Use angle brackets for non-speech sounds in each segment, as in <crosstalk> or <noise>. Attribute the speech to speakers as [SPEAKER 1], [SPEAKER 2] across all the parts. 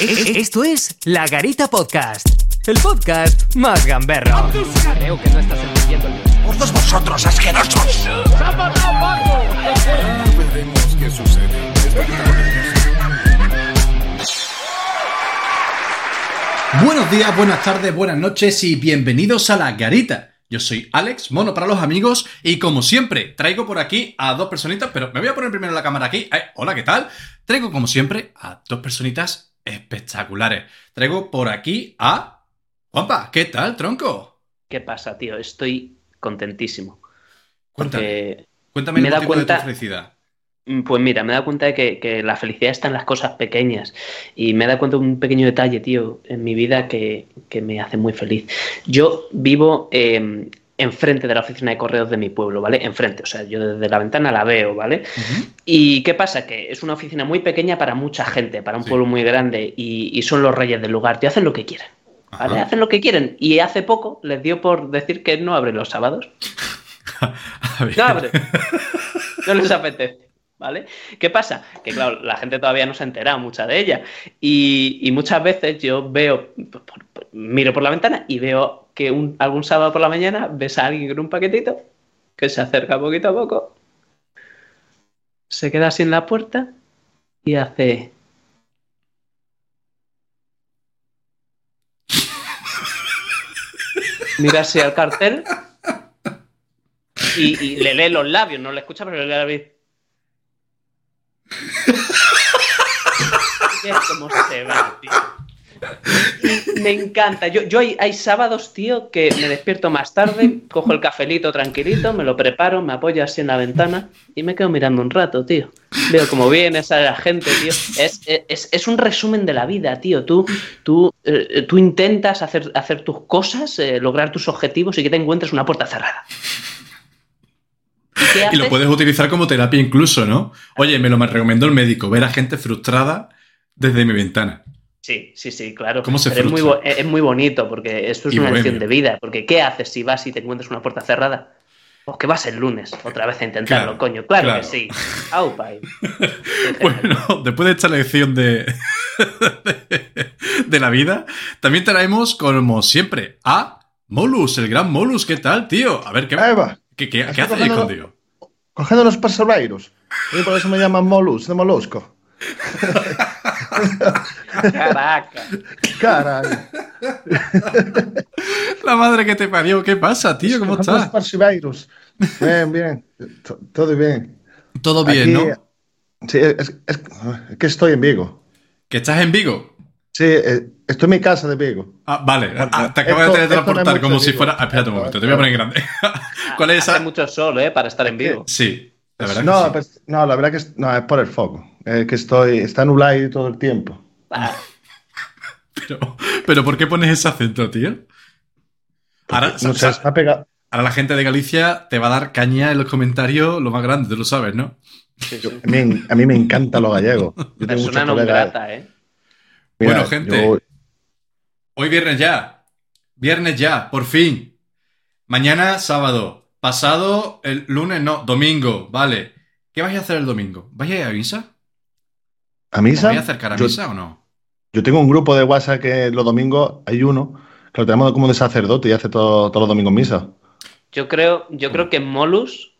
[SPEAKER 1] Esto es La Garita Podcast, el podcast más gamberro.
[SPEAKER 2] Creo que no estás entendiendo el
[SPEAKER 3] Todos vosotros asquerosos.
[SPEAKER 4] Veremos qué sucede.
[SPEAKER 5] Buenos días, buenas tardes, buenas noches y bienvenidos a La Garita. Yo soy Alex, mono para los amigos, y como siempre, traigo por aquí a dos personitas, pero me voy a poner primero la cámara aquí. Eh, hola, ¿qué tal? Traigo como siempre a dos personitas espectaculares. Traigo por aquí a... Juanpa, ¿qué tal, tronco?
[SPEAKER 2] ¿Qué pasa, tío? Estoy contentísimo.
[SPEAKER 5] Cuéntame, cuéntame
[SPEAKER 2] me
[SPEAKER 5] el
[SPEAKER 2] da
[SPEAKER 5] motivo de
[SPEAKER 2] cuenta-
[SPEAKER 5] tu felicidad.
[SPEAKER 2] Mm, pues mira, me he dado cuenta de que, que la felicidad está en las cosas pequeñas. Y me he dado cuenta de un pequeño detalle, tío, en mi vida que, que me hace muy feliz. Yo vivo eh, enfrente de la oficina de correos de mi pueblo, ¿vale? Enfrente, o sea, yo desde la ventana la veo, ¿vale? ¿Y qué pasa? Que es una oficina muy pequeña para mucha gente, para un
[SPEAKER 5] Sí.
[SPEAKER 2] pueblo muy grande, y, y son los reyes del lugar, te hacen lo que quieren. ¿vale?
[SPEAKER 5] Ajá.
[SPEAKER 2] Hacen lo que quieren. Y hace poco les dio por decir que no abren los sábados. <laughs> No abre. No les apetece. ¿Vale? ¿Qué pasa? Que claro, la gente todavía no se ha enterado mucha de ella. Y, muchas veces yo veo, miro por la ventana y veo que un- algún sábado por la mañana ves a alguien con un paquetito que se acerca poquito a poco, se queda así en la puerta y hace. Mira así al cartel y, y le lee los labios, no le escucha, pero le lee los labios. Y es como se va, tío. Y me encanta. Yo, yo hay, hay sábados, tío, que me despierto más tarde, cojo el cafelito tranquilito, me lo preparo, me apoyo así en la ventana y me quedo mirando un rato, tío. Veo cómo viene, sale la gente, tío. Es, es, es un resumen de la vida, tío. Tú, tú, eh, tú intentas hacer, hacer tus cosas, eh, lograr tus objetivos y que te encuentres una puerta cerrada. ¿Y
[SPEAKER 5] lo puedes utilizar como terapia incluso, ¿no? Oye, me lo me recomendó el médico, ver a gente frustrada desde mi ventana.
[SPEAKER 2] Sí, sí, sí, claro.
[SPEAKER 5] ¿Cómo se
[SPEAKER 2] Pero es muy, es muy bonito porque esto es
[SPEAKER 5] Y
[SPEAKER 2] una
[SPEAKER 5] bohemio.
[SPEAKER 2] lección de vida. Porque ¿qué haces si vas y te encuentras una puerta cerrada? Pues que vas el lunes otra vez a intentarlo,
[SPEAKER 5] Claro,
[SPEAKER 2] coño. Claro,
[SPEAKER 5] claro.
[SPEAKER 2] que sí. Aupa. <laughs>
[SPEAKER 5] Bueno, después de esta lección de, <laughs> de la vida, también traemos, como siempre, a Molus, el gran Molus. ¿Qué tal, tío? A ver, ¿qué,
[SPEAKER 3] Eva,
[SPEAKER 5] qué, qué- qué haces ahí
[SPEAKER 3] cogiendo- los perseveros. Y por eso me llaman molus, de molusco. <laughs>
[SPEAKER 2] Caraca.
[SPEAKER 5] La madre que te parió, ¿qué pasa, tío? ¿Cómo estás?
[SPEAKER 3] perseveros. Bien, bien. Todo bien.
[SPEAKER 5] Todo bien,
[SPEAKER 3] Aquí-
[SPEAKER 5] ¿no?
[SPEAKER 3] Sí, es, es- es que estoy en Vigo.
[SPEAKER 5] ¿Que estás en Vigo?
[SPEAKER 3] Sí, eh, estoy en mi casa de Vigo.
[SPEAKER 5] Ah, vale. Ah, te
[SPEAKER 3] Esto-
[SPEAKER 5] acabo de
[SPEAKER 3] esto
[SPEAKER 5] teletransportar como si fuera. Ah, espérate un momento, te voy a poner en grande. <laughs> ¿Cuál es
[SPEAKER 2] Hace
[SPEAKER 5] esa?
[SPEAKER 2] mucho sol, ¿eh? Para estar en vivo.
[SPEAKER 5] Sí, la verdad.
[SPEAKER 3] no,
[SPEAKER 5] que sí.
[SPEAKER 3] pues, no, la verdad que es, no, es por el foco. Es que estoy, está nublado todo el tiempo.
[SPEAKER 2] Ah, <laughs>
[SPEAKER 5] Pero, pero ¿por qué pones ese acento, tío? Ahora,
[SPEAKER 3] No se pegado.
[SPEAKER 5] la gente de Galicia te va a dar caña en los comentarios lo más grande, tú lo sabes, ¿no?
[SPEAKER 2] sí, sí.
[SPEAKER 3] A mí, a mí me encanta lo gallego. Yo tengo
[SPEAKER 2] Persona
[SPEAKER 3] muchos
[SPEAKER 2] non
[SPEAKER 3] colegas-
[SPEAKER 2] grata, ¿eh?
[SPEAKER 3] Mira,
[SPEAKER 5] Bueno, gente.
[SPEAKER 3] yo-
[SPEAKER 5] Hoy viernes ya. Viernes ya, por fin. Mañana sábado. Pasado el lunes, no, domingo, vale. ¿Qué vais a hacer el domingo? ¿Vais a ir a misa?
[SPEAKER 3] ¿A
[SPEAKER 5] ¿Os
[SPEAKER 3] misa?
[SPEAKER 5] vais a acercar a
[SPEAKER 3] Yo-
[SPEAKER 5] misa o no?
[SPEAKER 3] Yo tengo un grupo de WhatsApp que los domingos hay uno que lo tenemos como de sacerdote y hace todo- todos los domingos misa.
[SPEAKER 2] Yo creo, yo creo que Molus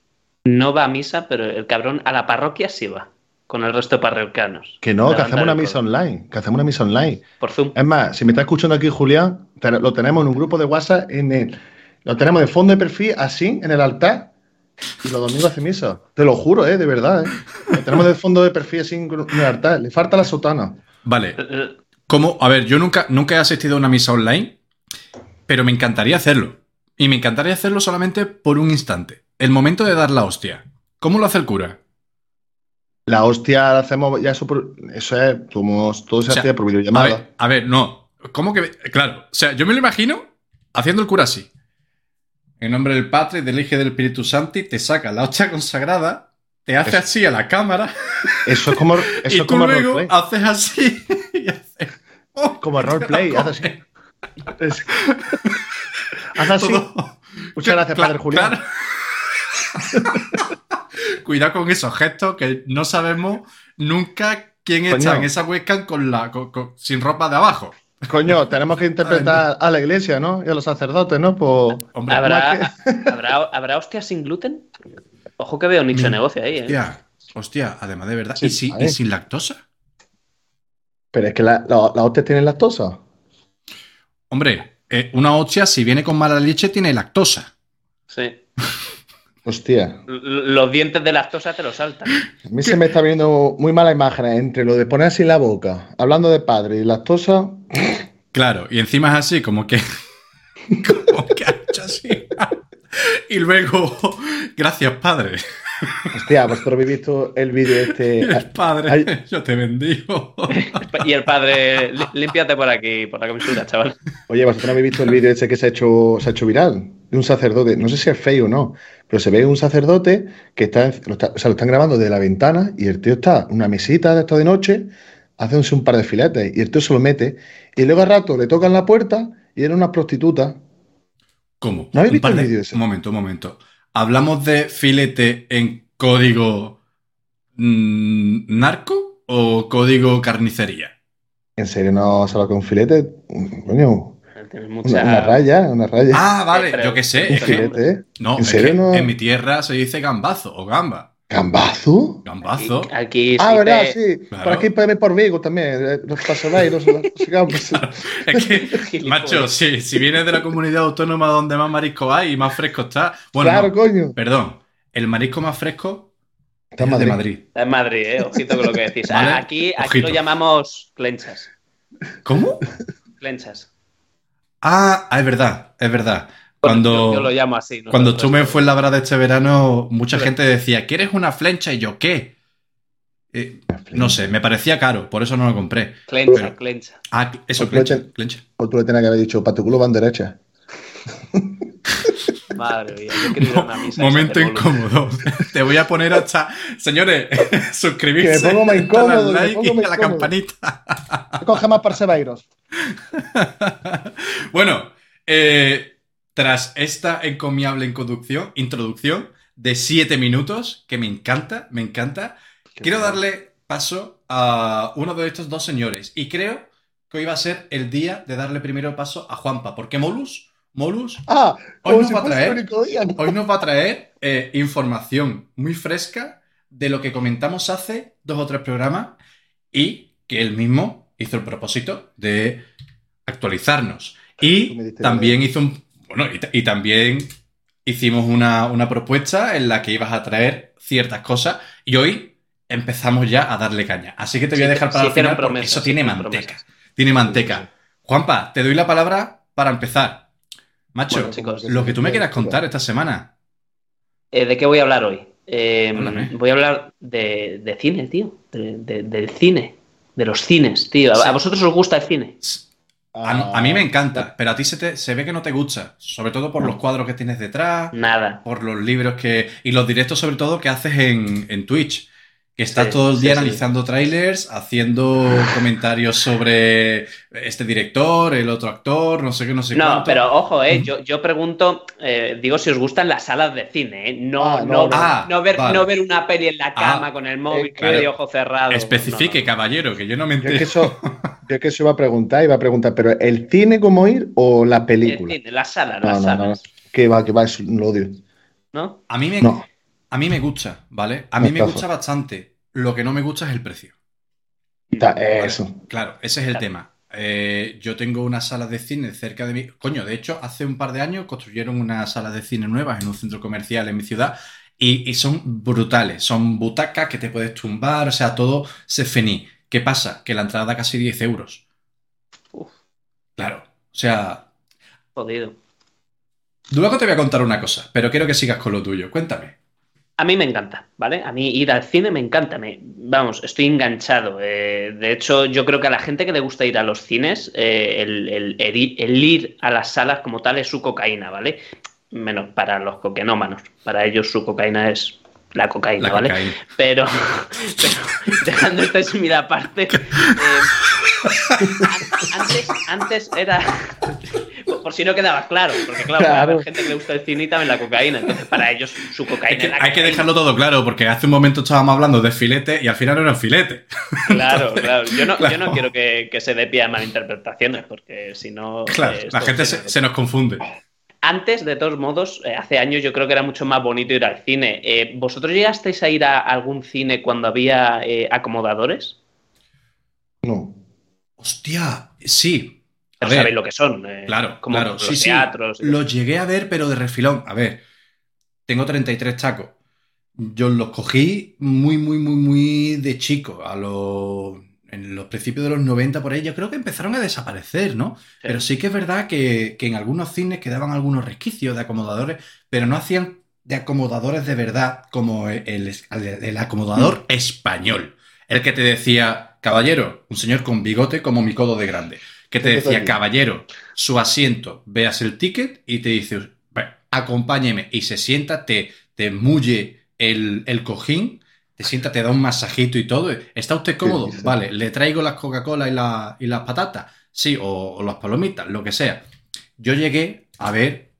[SPEAKER 2] no va a misa, pero el cabrón a la parroquia sí va. Con el resto de parroquianos.
[SPEAKER 3] Que no, que hacemos una misa online. Que hacemos una misa online.
[SPEAKER 2] Por Zoom.
[SPEAKER 3] Es más, si me está escuchando aquí Julián, te- lo tenemos en un grupo de WhatsApp. En el, lo tenemos de fondo de perfil, así, en el altar. Y los domingos hace misa. Te lo juro, ¿eh? De verdad, ¿eh? Lo tenemos de fondo de perfil, el altar. Le falta la sotana.
[SPEAKER 5] Vale.
[SPEAKER 2] Eh,
[SPEAKER 5] ¿Cómo? A ver, yo nunca, nunca he asistido a una misa online, pero me encantaría hacerlo. Y me encantaría hacerlo solamente por un instante. El momento de dar la hostia. ¿Cómo lo hace el cura?
[SPEAKER 3] La hostia la hacemos ya eso por, Eso es, como todo se
[SPEAKER 5] O sea,
[SPEAKER 3] hacía por
[SPEAKER 5] A
[SPEAKER 3] videollamada.
[SPEAKER 5] ver, a ver, no. ¿Cómo que.? Claro, o sea, yo me lo imagino haciendo el cura así. En nombre del Padre, del Hijo y del Espíritu Santo, te saca la hostia consagrada, te hace
[SPEAKER 3] Eso.
[SPEAKER 5] así a la cámara,
[SPEAKER 3] Eso es como, <laughs> eso
[SPEAKER 5] y tú
[SPEAKER 3] como
[SPEAKER 5] luego
[SPEAKER 3] roleplay.
[SPEAKER 5] haces así. y haces- ¡Oh!
[SPEAKER 3] Como roleplay, hace así. Es- Haz así.
[SPEAKER 5] Todo-
[SPEAKER 3] Muchas gracias, Padre Julián.
[SPEAKER 5] claro. <laughs> Cuidado con esos gestos que no sabemos nunca quién
[SPEAKER 3] Coño.
[SPEAKER 5] está en esa webcam con la, con- con- sin ropa de abajo.
[SPEAKER 3] Coño, tenemos que interpretar a la iglesia, ¿no? Y a los sacerdotes, ¿no? Pues.
[SPEAKER 5] Hombre,
[SPEAKER 2] ¿Habrá, <laughs> ¿habrá, ¿Habrá hostias sin gluten? Ojo que veo nicho de negocio ahí, ¿eh?
[SPEAKER 5] hostia, hostia, además de verdad.
[SPEAKER 3] Sí,
[SPEAKER 5] ¿Y, si-
[SPEAKER 3] a ver.
[SPEAKER 5] y sin lactosa?
[SPEAKER 3] Pero es que la- la- las hostias tienen lactosa.
[SPEAKER 5] Hombre, eh, una hostia, si viene con mala leche, tiene lactosa.
[SPEAKER 2] Sí. <laughs>
[SPEAKER 3] Hostia.
[SPEAKER 2] Los dientes de lactosa te los saltan.
[SPEAKER 3] A mí se me está viendo muy mala imagen entre lo de poner así la boca, hablando de padre y lactosa.
[SPEAKER 5] Claro, y encima es así, como que. <laughs> como que ha hecho así. Y luego, <laughs> gracias, padre.
[SPEAKER 3] Hostia, vosotros habéis visto el vídeo este. <laughs>
[SPEAKER 5] Padre,
[SPEAKER 3] Ay.
[SPEAKER 5] yo te bendigo. <laughs>
[SPEAKER 2] Y el padre, "Lí- límpiate por aquí, por la camisura, chaval.
[SPEAKER 3] Oye, vosotros no habéis visto el vídeo ese que se ha hecho, se ha hecho viral de un sacerdote. No sé si es feo o no, pero se ve un sacerdote que está, lo está- o sea, lo están grabando desde la ventana y el tío está en una mesita de esto de noche, hace un par de filetes y el tío se lo mete y luego al rato le tocan la puerta y era una prostituta.
[SPEAKER 5] ¿Cómo?
[SPEAKER 3] ¿No habéis visto el
[SPEAKER 5] de-
[SPEAKER 3] vídeo ese?
[SPEAKER 5] Un momento, un momento. ¿Hablamos de filete en código mm, narco o código carnicería?
[SPEAKER 3] ¿En serio no se lo con un filete? Coño, una,
[SPEAKER 2] mucha...
[SPEAKER 3] una raya, una raya.
[SPEAKER 5] Ah, vale, yo qué sé. es que-
[SPEAKER 3] filete, ¿eh?
[SPEAKER 5] no,
[SPEAKER 3] ¿En
[SPEAKER 5] es
[SPEAKER 3] serio
[SPEAKER 5] que
[SPEAKER 3] no?
[SPEAKER 5] en mi tierra se dice gambazo o gamba.
[SPEAKER 3] ¿Gambazo?
[SPEAKER 5] Gambazo.
[SPEAKER 2] Aquí
[SPEAKER 3] Ah,
[SPEAKER 2] sí
[SPEAKER 3] verdad,
[SPEAKER 2] te-
[SPEAKER 3] sí.
[SPEAKER 5] Claro.
[SPEAKER 3] Por aquí por, por Vigo también. eh, Los pasadeiros, los, <laughs> los gambas.
[SPEAKER 5] Es que, macho, si, si vienes de la comunidad autónoma donde más marisco hay y más fresco está. Bueno,
[SPEAKER 3] claro,
[SPEAKER 5] no,
[SPEAKER 3] coño.
[SPEAKER 5] perdón. El marisco más fresco
[SPEAKER 3] Está en
[SPEAKER 5] es de
[SPEAKER 3] Madrid.
[SPEAKER 5] Madrid.
[SPEAKER 2] Está en Madrid, ¿eh? Ojito con lo que decís. <laughs>
[SPEAKER 5] Vale,
[SPEAKER 2] Aquí, aquí
[SPEAKER 5] ojito.
[SPEAKER 2] lo llamamos clenchas.
[SPEAKER 5] ¿Cómo?
[SPEAKER 2] Clenchas.
[SPEAKER 5] Ah, ah, es verdad, es verdad.
[SPEAKER 2] Yo,
[SPEAKER 5] Cuando,
[SPEAKER 2] yo lo llamo así. ¿no?
[SPEAKER 5] cuando
[SPEAKER 2] Pues,
[SPEAKER 5] estuve en Fuenlabrada este verano, mucha
[SPEAKER 2] Sí.
[SPEAKER 5] gente decía, ¿quieres una flencha? Y yo, ¿qué? Eh, no sé, me parecía caro, por eso no lo compré.
[SPEAKER 2] Clencha,
[SPEAKER 5] Pero-
[SPEAKER 2] clencha.
[SPEAKER 5] Ah, eso,
[SPEAKER 3] Pues
[SPEAKER 5] clencha,
[SPEAKER 3] vete-
[SPEAKER 5] clencha.
[SPEAKER 3] O tú le tenías que haber dicho, para tu culo van derecha. <laughs>
[SPEAKER 2] Madre mía, yo quiero ir a una misa.
[SPEAKER 5] Momento incómodo. <laughs> Te voy a poner hasta. Señores, <laughs> suscribirse.
[SPEAKER 3] Que me pongo más incómodo,
[SPEAKER 5] like
[SPEAKER 3] pongo
[SPEAKER 5] y
[SPEAKER 3] más
[SPEAKER 5] a la
[SPEAKER 3] incómodo.
[SPEAKER 5] campanita.
[SPEAKER 3] Coge más perseveiros.
[SPEAKER 5] bueno, eh, tras esta encomiable introducción, introducción de siete minutos, que me encanta, me encanta, quiero darle paso a uno de estos dos señores. Y creo que hoy va a ser el día de darle primero paso a Juanpa, porque Molus, Molus,
[SPEAKER 3] Ah,
[SPEAKER 5] Hoy nos va a traer-
[SPEAKER 3] día.
[SPEAKER 5] Hoy nos va a traer eh, información muy fresca de lo que comentamos hace dos o tres programas y que él mismo hizo el propósito de actualizarnos. Y también hizo un. Bueno, y, y también hicimos una, una propuesta en la que ibas a traer ciertas cosas y hoy empezamos ya a darle caña. Así que te voy a
[SPEAKER 2] Sí,
[SPEAKER 5] dejar
[SPEAKER 2] sí
[SPEAKER 5] para el
[SPEAKER 2] hicieron
[SPEAKER 5] final porque eso tiene manteca.
[SPEAKER 2] promesas.
[SPEAKER 5] Tiene manteca. Juanpa, te doy la palabra para empezar. Macho,
[SPEAKER 2] Bueno, chicos,
[SPEAKER 5] lo que tú me quieras contar esta semana.
[SPEAKER 2] Eh, ¿De qué voy a hablar hoy? Eh,
[SPEAKER 5] Háblame.
[SPEAKER 2] voy a hablar de, de cine, tío. De- de- del cine. De los cines, tío. ¿A,
[SPEAKER 5] Sí.
[SPEAKER 2] a vosotros os gusta el cine?
[SPEAKER 5] A, a mí me encanta, pero a ti se, te- se ve que no te gusta, sobre todo por los cuadros que tienes detrás,
[SPEAKER 2] Nada.
[SPEAKER 5] por los libros que... y los directos sobre todo que haces en, en Twitch, que
[SPEAKER 2] Sí,
[SPEAKER 5] todo el día
[SPEAKER 2] sí, sí.
[SPEAKER 5] analizando trailers, haciendo comentarios sobre este director, el otro actor, no sé qué, no sé
[SPEAKER 2] No,
[SPEAKER 5] cuánto.
[SPEAKER 2] pero ojo, eh, yo, yo pregunto, eh, digo si os gustan las salas de cine, eh, no,
[SPEAKER 3] Ah,
[SPEAKER 2] no,
[SPEAKER 3] no,
[SPEAKER 2] no,
[SPEAKER 5] Ah,
[SPEAKER 2] ver,
[SPEAKER 5] vale.
[SPEAKER 2] no ver una peli en la cama
[SPEAKER 5] Ah,
[SPEAKER 2] con el móvil,
[SPEAKER 3] es que-
[SPEAKER 2] medio ojo cerrado.
[SPEAKER 5] Especifique,
[SPEAKER 2] No, no.
[SPEAKER 5] caballero, que yo no me
[SPEAKER 3] Yo es que
[SPEAKER 5] entero.
[SPEAKER 3] eso, <laughs> yo es que eso iba a preguntar, iba a preguntar, pero ¿el cine cómo ir o la
[SPEAKER 2] El
[SPEAKER 3] película?
[SPEAKER 2] cine, las salas,
[SPEAKER 3] No,
[SPEAKER 2] las
[SPEAKER 3] no, no,
[SPEAKER 2] salas,
[SPEAKER 3] que va, que va, eso lo odio.
[SPEAKER 2] ¿no?
[SPEAKER 5] A mí me,
[SPEAKER 3] No.
[SPEAKER 5] a mí me gusta, ¿vale? A mí me gusta bastante. Lo que no me gusta es el precio.
[SPEAKER 3] Ta- Eso.
[SPEAKER 5] Claro, ese es el
[SPEAKER 2] Claro.
[SPEAKER 5] tema. Eh, yo tengo unas salas de cine cerca de mi. Coño, de hecho, hace un par de años construyeron unas salas de cine nuevas en un centro comercial en mi ciudad y, y son brutales. Son butacas que te puedes tumbar, o sea, todo se fení. ¿Qué pasa? Que la entrada da casi 10 euros.
[SPEAKER 2] Uf.
[SPEAKER 5] Claro, o sea.
[SPEAKER 2] Jodido.
[SPEAKER 5] Luego te voy a contar una cosa, pero quiero que sigas con lo tuyo. Cuéntame.
[SPEAKER 2] A mí me encanta, ¿vale? A mí ir al cine me encanta, me, vamos, estoy enganchado. eh, de hecho, yo creo que a la gente que le gusta ir a los cines, eh, el, el- el ir- a las salas como tal es su cocaína, ¿vale? Menos para los coquenómanos. Para ellos su cocaína es la cocaína,
[SPEAKER 5] La
[SPEAKER 2] ¿vale?
[SPEAKER 5] cocaína.
[SPEAKER 2] Pero, <laughs> pero dejando esta timidez aparte, <laughs> eh, <laughs> an- antes, antes era. Por si no quedaba claro, porque claro,
[SPEAKER 3] Claro.
[SPEAKER 2] hay gente que le gusta el cine y también la cocaína, entonces para ellos su cocaína
[SPEAKER 5] Hay que,
[SPEAKER 2] es la
[SPEAKER 5] hay que
[SPEAKER 2] cocaína.
[SPEAKER 5] dejarlo todo claro, porque hace un momento estábamos hablando de filete y al final no era un filete.
[SPEAKER 2] Claro, <laughs> claro. Yo no,
[SPEAKER 5] Claro.
[SPEAKER 2] Yo no quiero que, que se dé pie a malinterpretaciones, porque si no.
[SPEAKER 5] Claro,
[SPEAKER 2] eh,
[SPEAKER 5] la gente se, se nos confunde.
[SPEAKER 2] Antes, de todos modos, eh, hace años yo creo que era mucho más bonito ir al cine. Eh, ¿Vosotros llegasteis a ir a algún cine cuando había eh, acomodadores?
[SPEAKER 3] No.
[SPEAKER 5] Hostia, sí. A
[SPEAKER 2] Pero
[SPEAKER 5] ver,
[SPEAKER 2] sabéis lo que son. eh,
[SPEAKER 5] Claro,
[SPEAKER 2] como
[SPEAKER 5] claro,
[SPEAKER 2] los
[SPEAKER 5] sí, sí.
[SPEAKER 2] teatros.
[SPEAKER 5] Lo llegué a ver, pero de refilón. A ver, tengo 33 tacos. Yo los cogí muy, muy, muy, muy de chico. A los. En los principios de los 90 por ahí, yo creo que empezaron a desaparecer, ¿no? Pero sí que es verdad que, que en algunos cines quedaban algunos resquicios de acomodadores, pero no hacían de acomodadores de verdad como el, el- el acomodador español. El que te decía, caballero, un señor con bigote como mi codo de grande. Que te
[SPEAKER 3] ¿Qué
[SPEAKER 5] decía, caballero, su asiento, veas el ticket y te dice, "Ve, acompáñeme. Y se sienta, te, te mulle el, el cojín, te sienta, te da un masajito y todo. ¿Está usted cómodo? Vale, le traigo las Coca-Cola y, la- y las patatas. Sí, o, o las palomitas, lo que sea. Yo llegué a ver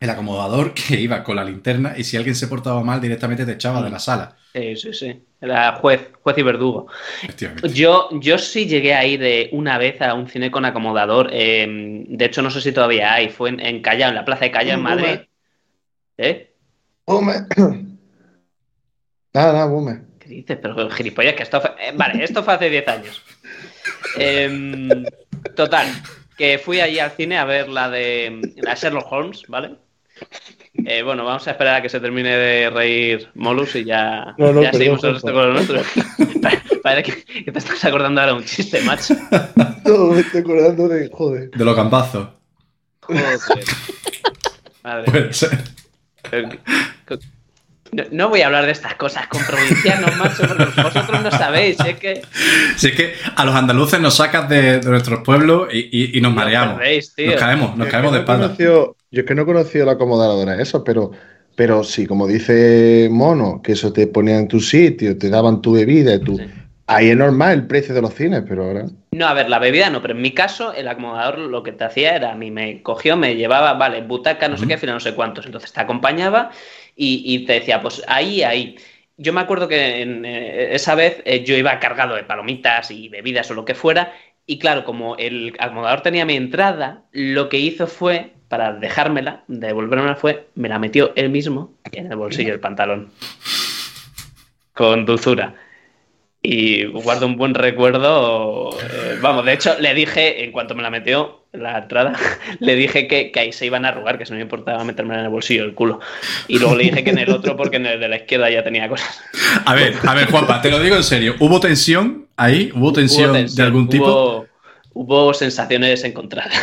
[SPEAKER 5] el acomodador <laughs> que iba con la linterna y si alguien se portaba mal directamente te echaba de la sala.
[SPEAKER 2] Sí, sí, sí. Era juez, juez y verdugo. Yo, yo sí llegué a ir eh, una vez a un cine con acomodador. eh, de hecho, no sé si todavía hay. Fue en, en Callao, en la Plaza de Callao, en Madrid.
[SPEAKER 3] Boomer.
[SPEAKER 2] ¿Eh? <clears throat>
[SPEAKER 3] Bume. Nada, nada, bume.
[SPEAKER 2] ¿Qué dices? Pero gilipollas, que esto fue... eh, vale, esto fue hace 10 años. Em, total, que fui allí al cine a ver la de la Sherlock Holmes, ¿vale? Eh, bueno, vamos a esperar a que se termine de reír Molus y ya,
[SPEAKER 3] No, no,
[SPEAKER 2] ya
[SPEAKER 3] perdón,
[SPEAKER 2] seguimos el resto con lo nuestro. Pa- <laughs> Parece que, que te estás acordando ahora de un chiste, macho.
[SPEAKER 3] No, me estoy acordando de. Joder.
[SPEAKER 5] De los gambazos.
[SPEAKER 2] Joder. Madre
[SPEAKER 5] Puede ser.
[SPEAKER 2] No, no voy a hablar de estas cosas con provincianos, macho, porque vosotros no sabéis, es que
[SPEAKER 5] Si es que a los andaluces nos sacas de, de nuestros pueblos y, y- y nos
[SPEAKER 2] Os
[SPEAKER 5] mareamos.
[SPEAKER 2] perdéis, tío.
[SPEAKER 5] Nos caemos, nos
[SPEAKER 3] Yo
[SPEAKER 5] caemos de
[SPEAKER 3] no
[SPEAKER 5] espalda.
[SPEAKER 3] yo es que no he conocido la acomodadora, eso, pero, pero sí, como dice Mono, que eso te ponía en tu sitio, te daban tu bebida y tu.
[SPEAKER 2] Sí.
[SPEAKER 3] Ahí es normal el precio de los cines, pero ahora.
[SPEAKER 2] No, a ver, la bebida no, pero en mi caso el acomodador lo que te hacía era, a mí me cogió, me llevaba, vale, butaca, no sé qué, fila no sé cuántos, entonces te acompañaba y, te decía, pues ahí, ahí. Yo me acuerdo que en, eh, esa vez eh, yo iba cargado de palomitas y bebidas o lo que fuera, y claro, como el acomodador tenía mi entrada, lo que hizo fue, para dejármela, devolvérmela fue, me la metió él mismo en el bolsillo del pantalón. Con dulzura. Y guardo un buen recuerdo. eh, vamos, de hecho, le dije, en cuanto me la metió la entrada, <laughs> le dije que, que ahí se iban a arrugar, que si no me importaba meterme en el bolsillo del culo. Y luego le dije que en el otro, porque en el de la izquierda ya tenía cosas.
[SPEAKER 5] A ver, a ver, Juanpa, te lo digo en serio. ¿Hubo tensión ahí? ¿Hubo tensión,
[SPEAKER 2] Hubo
[SPEAKER 5] de algún tipo?
[SPEAKER 2] Hubo, hubo sensaciones encontradas.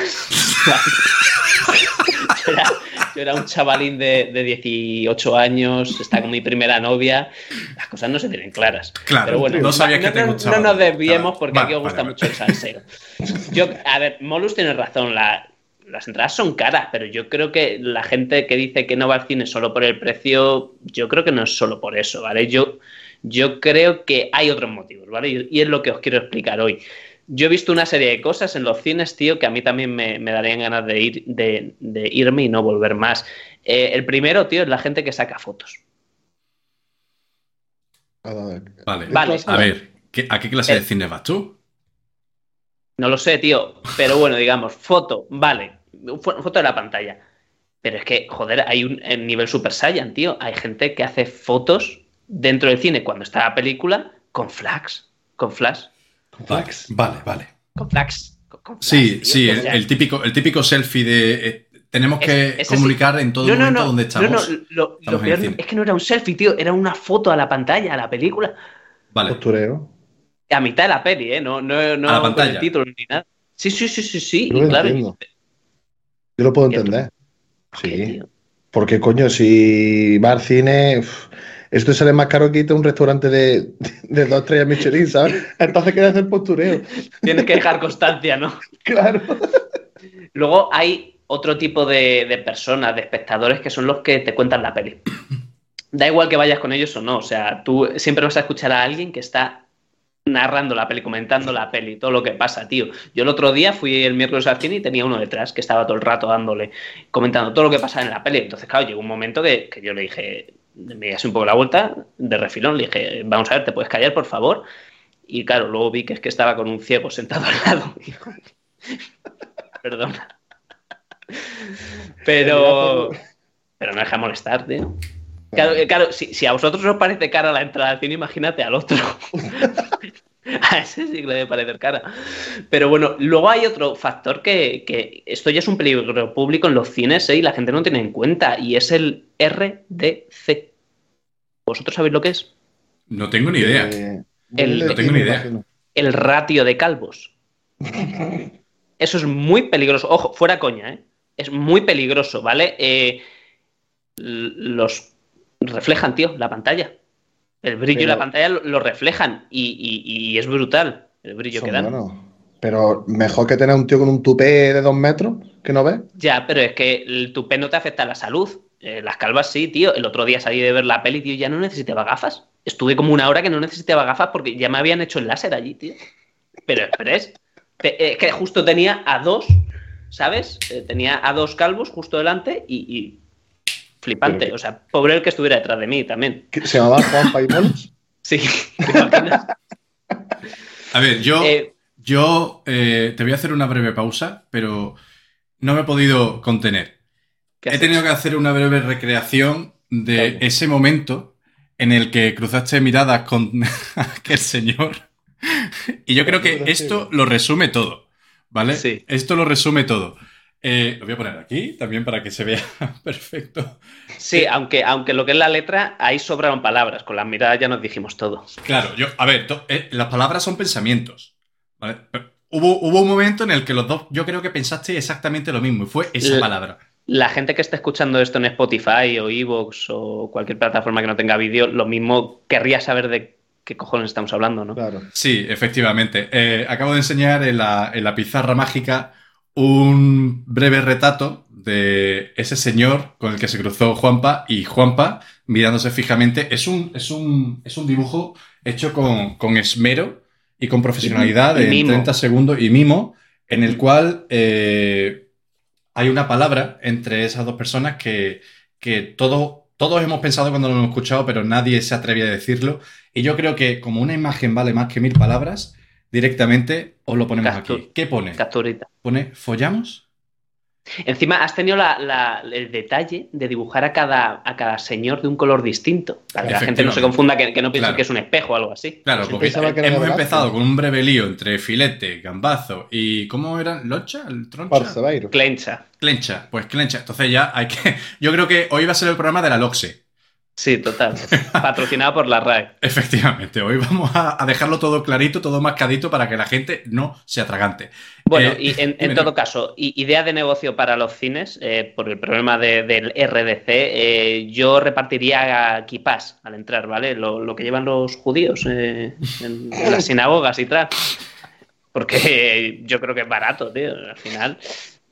[SPEAKER 2] <laughs> yo, era, un chavalín de, de 18 años, está con mi primera novia. Las cosas no se tienen claras.
[SPEAKER 5] Claro,
[SPEAKER 2] Pero bueno,
[SPEAKER 5] no sabías que te
[SPEAKER 2] no,
[SPEAKER 5] gustaba.
[SPEAKER 2] no nos desviemos porque aquí os gusta
[SPEAKER 5] vale.
[SPEAKER 2] mucho el salseo. Yo, a ver, Molus tiene razón. la- las entradas son caras, pero yo creo que la gente que dice que no va al cine solo por el precio, yo creo que no es solo por eso, ¿vale? Yo, yo creo que hay otros motivos, ¿vale? Y es lo que os quiero explicar hoy. Yo he visto una serie de cosas en los cines, tío, que a mí también me, me darían ganas de, ir, de, de irme y no volver más. Eh, el primero, tío, es la gente que saca fotos.
[SPEAKER 3] A ver.
[SPEAKER 5] Vale.
[SPEAKER 2] Vale.
[SPEAKER 5] A ver, ¿qué- ¿a qué clase de
[SPEAKER 2] Eh.
[SPEAKER 5] cine vas tú?
[SPEAKER 2] No lo sé, tío, pero bueno, digamos, foto, vale, fo- foto de la pantalla. Pero es que, joder, hay un el nivel Super Saiyan, tío. Hay gente que hace fotos dentro del cine cuando está la película con flags, con flash,
[SPEAKER 5] Vale, vale, vale.
[SPEAKER 2] con flags. con- con
[SPEAKER 5] Sí,
[SPEAKER 2] tío,
[SPEAKER 5] sí, el,
[SPEAKER 2] sea,
[SPEAKER 5] el típico, el típico selfie de eh, tenemos que
[SPEAKER 2] sí.
[SPEAKER 5] comunicar en todo
[SPEAKER 2] no, no,
[SPEAKER 5] momento
[SPEAKER 2] no,
[SPEAKER 5] donde
[SPEAKER 2] no,
[SPEAKER 5] estamos.
[SPEAKER 2] no, lo,
[SPEAKER 5] Estamos
[SPEAKER 2] lo peor es que no era un selfie, tío, era una foto a la pantalla, a la película,
[SPEAKER 5] Vale,
[SPEAKER 3] Postureo.
[SPEAKER 2] a mitad de la peli, ¿eh? No, no, no
[SPEAKER 5] A la
[SPEAKER 2] con
[SPEAKER 5] pantalla.
[SPEAKER 2] el título ni nada. Sí, sí, sí, sí, sí.
[SPEAKER 3] Yo
[SPEAKER 2] y
[SPEAKER 3] lo
[SPEAKER 2] claro,
[SPEAKER 3] entiendo. Yo lo puedo entender.
[SPEAKER 2] ¿qué,
[SPEAKER 3] Sí.
[SPEAKER 2] tío?
[SPEAKER 3] Porque, coño, si va al cine, esto sale más caro que irte a un restaurante de, de dos estrellas Michelin, ¿sabes? Entonces queda hacer postureo.
[SPEAKER 2] Tienes que dejar constancia, ¿no?
[SPEAKER 3] Claro.
[SPEAKER 2] Luego hay otro tipo de, de personas, de espectadores, que son los que te cuentan la peli. Da igual que vayas con ellos o no, o sea, tú siempre vas a escuchar a alguien que está narrando la peli, comentando la peli, todo lo que pasa, tío. Yo el otro día fui el miércoles al cine y tenía uno detrás que estaba todo el rato dándole, comentando todo lo que pasa en la peli. Entonces, claro, llegó un momento que, que yo le dije, me así un poco la vuelta de refilón, le dije, vamos a ver, ¿te puedes callar, por favor? Y claro, luego vi que es que estaba con un ciego sentado al lado. <laughs> Perdona. Pero, pero no deja molestar, tío. Claro, eh, claro si, si, a vosotros os parece cara la entrada al cine, imagínate al otro. <laughs> <laughs> a ese sí que le debe parecer cara. Pero bueno, luego hay otro factor que, que, esto ya es un peligro público en los cines ¿eh? y la gente no tiene en cuenta, y es el RDC. ¿Vosotros sabéis lo que es?
[SPEAKER 5] No tengo ni idea.
[SPEAKER 3] Eh,
[SPEAKER 2] El-
[SPEAKER 5] No tengo ni idea.
[SPEAKER 2] El ratio de calvos. <laughs> Eso es muy peligroso. Ojo, fuera coña, ¿eh? Es muy peligroso, ¿vale? Eh, los reflejan, tío, la pantalla. El brillo y la pantalla lo, lo reflejan y, y- y es brutal el brillo que dan.
[SPEAKER 3] buenos. Pero mejor que tener un tío con un tupé de dos metros, que no ves.
[SPEAKER 2] Ya, pero es que el tupé no te afecta a la salud. Eh, las calvas sí, tío. El otro día salí de ver la peli, tío, y ya no necesitaba gafas. Estuve como una hora que no necesitaba gafas porque ya me habían hecho el láser allí, tío. Pero express. Te- Es que justo tenía a dos, ¿sabes? Eh, tenía a dos calvos justo delante y, y flipante. O sea, pobre el que estuviera detrás de mí también.
[SPEAKER 3] Se llamaba Juan Paimolos. <laughs>
[SPEAKER 2] Sí, ¿te imaginas? <laughs>
[SPEAKER 5] A ver, yo,
[SPEAKER 2] Eh,
[SPEAKER 5] yo eh, te voy a hacer una breve pausa, pero no me he podido contener.
[SPEAKER 2] ¿qué
[SPEAKER 5] He
[SPEAKER 2] haces?
[SPEAKER 5] tenido que hacer una breve recreación de
[SPEAKER 3] Claro.
[SPEAKER 5] ese momento en el que cruzaste miradas con <laughs> aquel señor. Y yo creo que esto lo resume todo, ¿vale?
[SPEAKER 2] Sí.
[SPEAKER 5] Esto lo resume todo. Eh, lo voy a poner aquí también para que se vea <laughs> perfecto.
[SPEAKER 2] Sí, aunque, aunque lo que es la letra, ahí sobraron palabras. Con las miradas ya nos dijimos todo.
[SPEAKER 5] Claro, yo, a ver, to- eh, las palabras son pensamientos, hubo, hubo un momento en el que los dos, yo creo que pensaste exactamente lo mismo, y fue esa
[SPEAKER 2] La-
[SPEAKER 5] palabra.
[SPEAKER 2] La gente que esté escuchando esto en Spotify o Evox o cualquier plataforma que no tenga vídeo, lo mismo querría saber de qué cojones estamos hablando, ¿no?
[SPEAKER 3] Claro.
[SPEAKER 5] Sí, efectivamente. Eh, acabo de enseñar en la, en la pizarra mágica un breve retrato de ese señor con el que se cruzó Juanpa y Juanpa mirándose fijamente. Es un, es un, es un dibujo hecho con, con esmero y con profesionalidad
[SPEAKER 2] Y
[SPEAKER 5] en
[SPEAKER 2] mimo.
[SPEAKER 5] 30 segundos y mimo, en el cual eh, hay una palabra entre esas dos personas que, que todo, todos hemos pensado cuando lo hemos escuchado, pero nadie se atreve a decirlo. Y yo creo que como una imagen vale más que mil palabras, directamente os lo ponemos aquí. ¿Qué pone?
[SPEAKER 2] Capturita.
[SPEAKER 5] ¿Pone follamos?
[SPEAKER 2] Encima has tenido la- la- el detalle de dibujar a cada, a cada señor de un color distinto. Para que la gente no se confunda, que, que no piense
[SPEAKER 5] Claro.
[SPEAKER 2] que es un espejo o algo así.
[SPEAKER 5] Claro,
[SPEAKER 2] Sí,
[SPEAKER 5] porque
[SPEAKER 3] pensaba que era
[SPEAKER 5] hemos empezado con un breve lío entre filete, gambazo y ¿cómo eran? ¿Locha? ¿El troncha?
[SPEAKER 2] Clencha.
[SPEAKER 5] Clencha, pues clencha. Entonces ya hay que. <laughs> Yo creo que hoy va a ser el programa de la Loxe.
[SPEAKER 2] Sí, total. Patrocinado por la RAE. <laughs>
[SPEAKER 5] Efectivamente, hoy vamos a, a dejarlo todo clarito, todo mascadito para que la gente no se atragante.
[SPEAKER 2] Bueno,
[SPEAKER 5] Eh,
[SPEAKER 2] y en, todo caso, idea de negocio para los cines, eh, por el problema de- del RDC, eh, yo repartiría kipas al entrar, ¿vale? Lo, lo que llevan los judíos en, en las sinagogas y tal. Porque yo creo que es barato, tío, al final.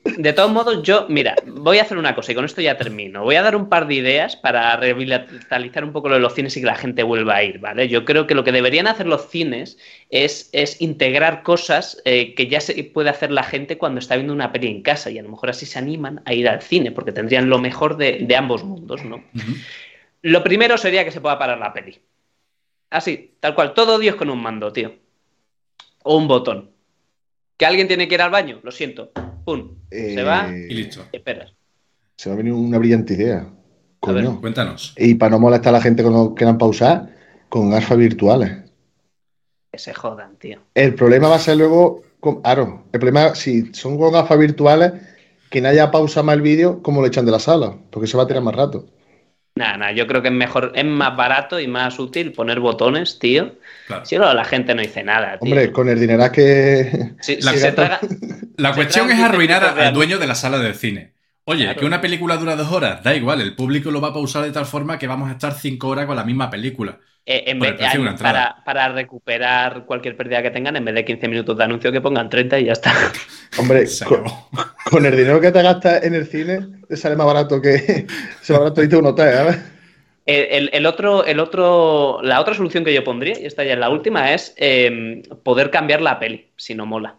[SPEAKER 2] De todos modos, yo, mira, voy a hacer una cosa y con esto ya termino. Voy a dar un par de ideas para revitalizar un poco lo de los cines y que la gente vuelva a ir, ¿vale? Yo creo que lo que deberían hacer los cines es, es integrar cosas eh, que ya se puede hacer la gente cuando está viendo una peli en casa y a lo mejor así se animan a ir al cine porque tendrían lo mejor de, de ambos mundos, ¿no? Lo primero sería que se pueda parar la peli. Así, tal cual, todo Dios con un mando, tío. O un botón. Que alguien tiene que ir al baño, lo siento. Pum. Se va
[SPEAKER 3] Eh,
[SPEAKER 5] Y listo.
[SPEAKER 2] Esperas.
[SPEAKER 3] Se me ha venido una brillante idea. Coño.
[SPEAKER 5] Cuéntanos.
[SPEAKER 3] Y para no molestar a la gente cuando quieran pausar, con gafas virtuales.
[SPEAKER 2] Que se jodan, tío.
[SPEAKER 3] El problema va a ser luego, con, claro, el problema, si son con gafas virtuales, que no haya pausa más el vídeo, como lo echan de la sala, porque se va a tirar más rato.
[SPEAKER 2] Nada, nada, yo creo que es mejor, es más barato y más útil poner botones, tío.
[SPEAKER 5] Claro.
[SPEAKER 2] Si no, la gente no dice nada, tío.
[SPEAKER 3] Hombre, con el dinero que.
[SPEAKER 2] si, <laughs>
[SPEAKER 5] la
[SPEAKER 2] si se traga- <laughs>
[SPEAKER 5] La cuestión es arruinar
[SPEAKER 2] 15
[SPEAKER 5] a- al dueño de la sala del cine. Oye,
[SPEAKER 2] Claro.
[SPEAKER 5] que una película dura dos horas, da igual, el público lo va a pausar de tal forma que vamos a estar cinco horas con la misma película.
[SPEAKER 2] eh, en
[SPEAKER 5] el
[SPEAKER 2] vez,
[SPEAKER 5] precio de una
[SPEAKER 2] ay,
[SPEAKER 5] entrada.
[SPEAKER 2] para, para recuperar cualquier pérdida que tengan, en vez de 15 minutos de anuncio, que pongan 30 y ya está. <laughs>
[SPEAKER 3] Hombre, <laughs> con, el dinero que te gastas en el cine, te sale más barato que. <laughs> Se va barato irte a un hotel, ¿sabes?
[SPEAKER 2] El, el otro, el otro, la otra solución que yo pondría, y esta ya es la última, es eh, poder cambiar la peli, si no mola.